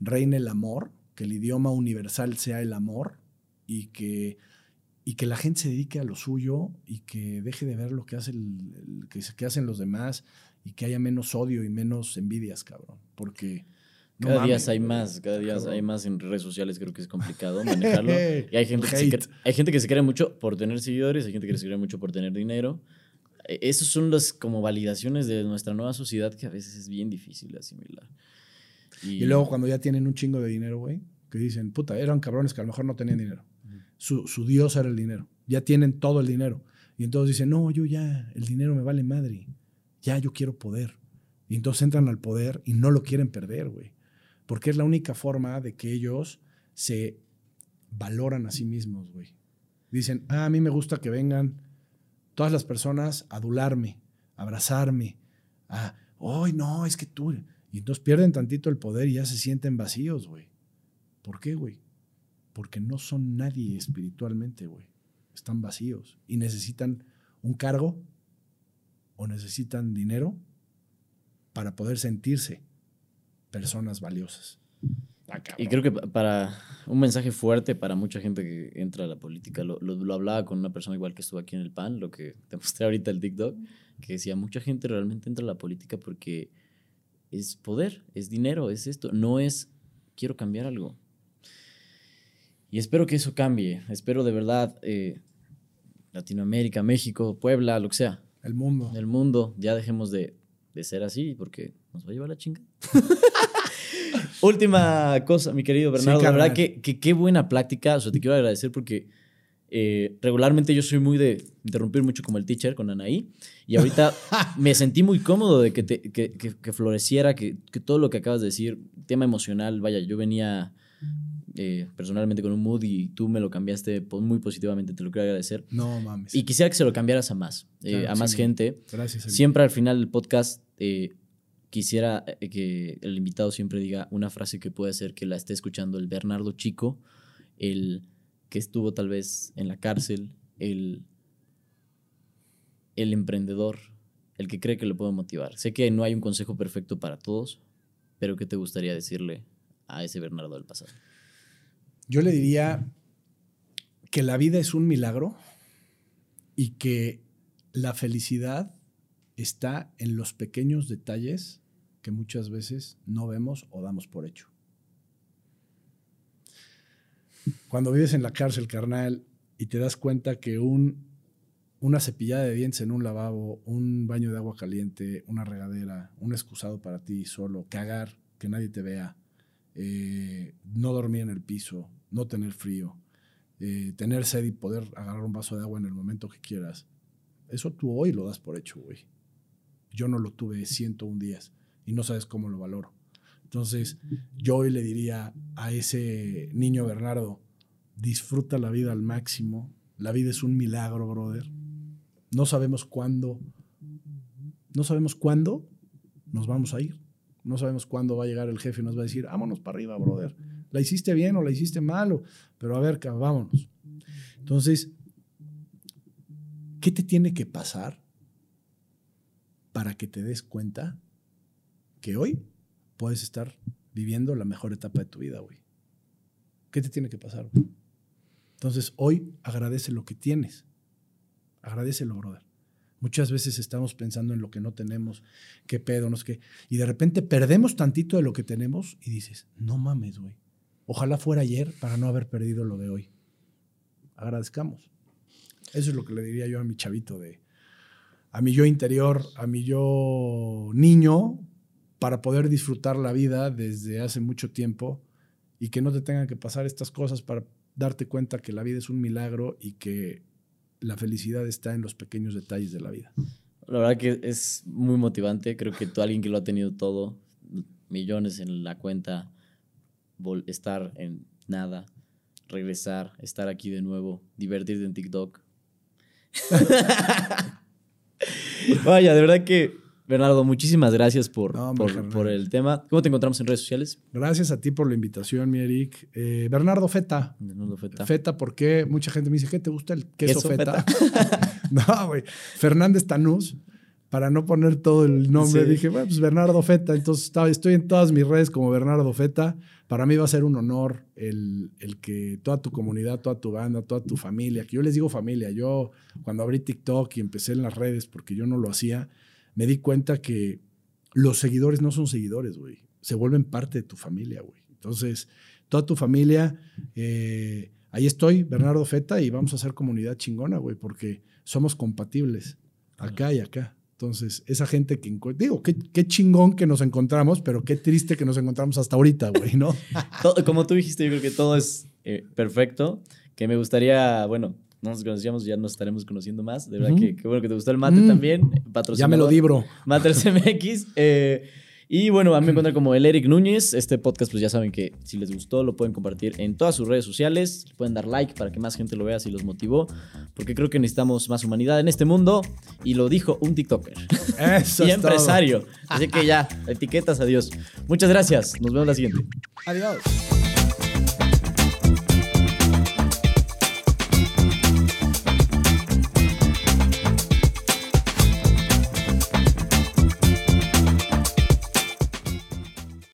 reine el amor, que el idioma universal sea el amor y que, y que la gente se dedique a lo suyo y que deje de ver lo que hacen los demás y que haya menos odio y menos envidias, cabrón. Porque no Cada día hay más, cada día Cabrón. hay más en redes sociales, creo que es complicado manejarlo. Y hay gente, que se cree, hay gente que se cree mucho por tener seguidores, hay gente que se cree mucho por tener dinero. Eh, Esas son las como validaciones de nuestra nueva sociedad que a veces es bien difícil asimilar. Y luego cuando ya tienen un chingo de dinero, güey, que dicen, puta, eran cabrones que a lo mejor no tenían dinero. Su, su Dios era el dinero. Ya tienen todo el dinero. Y entonces dicen, no, yo ya, el dinero me vale madre. Ya yo quiero poder. Y entonces entran al poder y no lo quieren perder, güey. Porque es la única forma de que ellos se valoran a sí mismos, güey. Dicen, ah, a mí me gusta que vengan todas las personas a adularme, a abrazarme, a, hoy no, es que tú. Y entonces pierden tantito el poder y ya se sienten vacíos, güey. ¿Por qué, güey? Porque no son nadie espiritualmente, güey. Están vacíos y necesitan un cargo o necesitan dinero para poder sentirse personas valiosas. Ah, Y creo que pa- para un mensaje fuerte para mucha gente que entra a la política, lo, lo- lo hablaba con una persona igual que estuvo aquí en el PAN, lo que te mostré ahorita el TikTok, que decía, mucha gente realmente entra a la política porque es poder, es dinero, es esto, no es quiero cambiar algo. Y espero que eso cambie, espero de verdad eh, Latinoamérica, México, Puebla, lo que sea, El mundo. el mundo, ya dejemos de, de ser así porque nos va a llevar la chinga. Última cosa, mi querido Bernardo. Sí, la verdad que, que qué buena plática. O sea, te quiero agradecer porque eh, regularmente yo soy muy de interrumpir mucho como el teacher con Anaí. Y ahorita me sentí muy cómodo de que, te- que, que- que floreciera, que, que todo lo que acabas de decir, tema emocional, vaya, yo venía eh, personalmente con un mood y tú me lo cambiaste muy positivamente, te lo quiero agradecer. No mames. Y quisiera que se lo cambiaras a más, eh, a más gente. Gracias. Siempre al final del podcast eh, quisiera que el invitado siempre diga una frase que puede ser que la esté escuchando el Bernardo Chico, el que estuvo tal vez en la cárcel, el, el emprendedor, el que cree que lo puede motivar. Sé que no hay un consejo perfecto para todos, pero ¿qué te gustaría decirle a ese Bernardo del pasado? Yo le diría que la vida es un milagro y que la felicidad está en los pequeños detalles que muchas veces no vemos o damos por hecho. Cuando vives en la cárcel, carnal, y te das cuenta que un, una cepillada de dientes en un lavabo, un baño de agua caliente, una regadera, un excusado para ti solo, cagar, que nadie te vea, eh, no dormir en el piso, no tener frío, eh, tener sed y poder agarrar un vaso de agua en el momento que quieras. Eso tú hoy lo das por hecho, güey. Yo no lo tuve 101 días y no sabes cómo lo valoro. Entonces, yo hoy le diría a ese niño Bernardo, disfruta la vida al máximo. La vida es un milagro, brother. No sabemos cuándo, no sabemos cuándo nos vamos a ir. No sabemos cuándo va a llegar el jefe y nos va a decir, vámonos para arriba, brother. La hiciste bien o la hiciste mal, pero a ver, vámonos. Entonces, ¿qué te tiene que pasar para que te des cuenta que hoy puedes estar viviendo la mejor etapa de tu vida, güey? ¿Qué te tiene que pasar? Entonces, hoy agradece lo que tienes. Agradecelo, brother. Muchas veces estamos pensando en lo que no tenemos, qué pedo, no sé qué. Y de repente perdemos tantito de lo que tenemos y dices, no mames, güey. Ojalá fuera ayer para no haber perdido lo de hoy. Agradezcamos. Eso es lo que le diría yo a mi chavito de, a mi yo interior, a mi yo niño, para poder disfrutar la vida desde hace mucho tiempo y que no te tengan que pasar estas cosas para darte cuenta que la vida es un milagro y que la felicidad está en los pequeños detalles de la vida. La verdad que es muy motivante. Creo que tú, alguien que lo ha tenido todo, millones en la cuenta, estar en nada, regresar, estar aquí de nuevo, divertirte en TikTok. Vaya, de verdad que Bernardo, muchísimas gracias por, por, el tema. ¿Cómo te encontramos en redes sociales? Gracias a ti por la invitación, mi Eric. Eh, Bernardo Feta. Bernardo Feta. Feta, porque mucha gente me dice, ¿qué te gusta el queso, feta? no, güey. Fernández Tanús, para no poner todo el nombre, dije, bueno, pues Bernardo Feta. Entonces estoy en todas mis redes como Bernardo Feta. Para mí va a ser un honor el, el que toda tu comunidad, toda tu banda, toda tu familia, que yo les digo familia, yo cuando abrí TikTok y empecé en las redes, porque yo no lo hacía, me di cuenta que los seguidores no son seguidores, güey. Se vuelven parte de tu familia, güey. Entonces, toda tu familia, eh, ahí estoy, Bernardo Feta, y vamos a hacer comunidad chingona, güey, porque somos compatibles acá y acá. Entonces, esa gente que digo, qué, qué, chingón que nos encontramos, pero qué triste que nos encontramos hasta ahorita, güey, ¿no? Como tú dijiste, yo creo que todo es eh, perfecto. Que me gustaría, bueno, no nos conocíamos, ya nos estaremos conociendo más. De verdad que, bueno que te gustó el mate mm. también. Ya me lo di, bro. Matters MX. Eh, y bueno, a mí me encuentran como el Eric Núñez. Este podcast, pues ya saben que si les gustó, lo pueden compartir en todas sus redes sociales. Pueden dar like para que más gente lo vea si los motivó. Porque creo que necesitamos más humanidad en este mundo. Y lo dijo un TikToker. Eso y empresario. Así que ya, etiquetas, adiós. Muchas gracias. Nos vemos la siguiente. Adiós.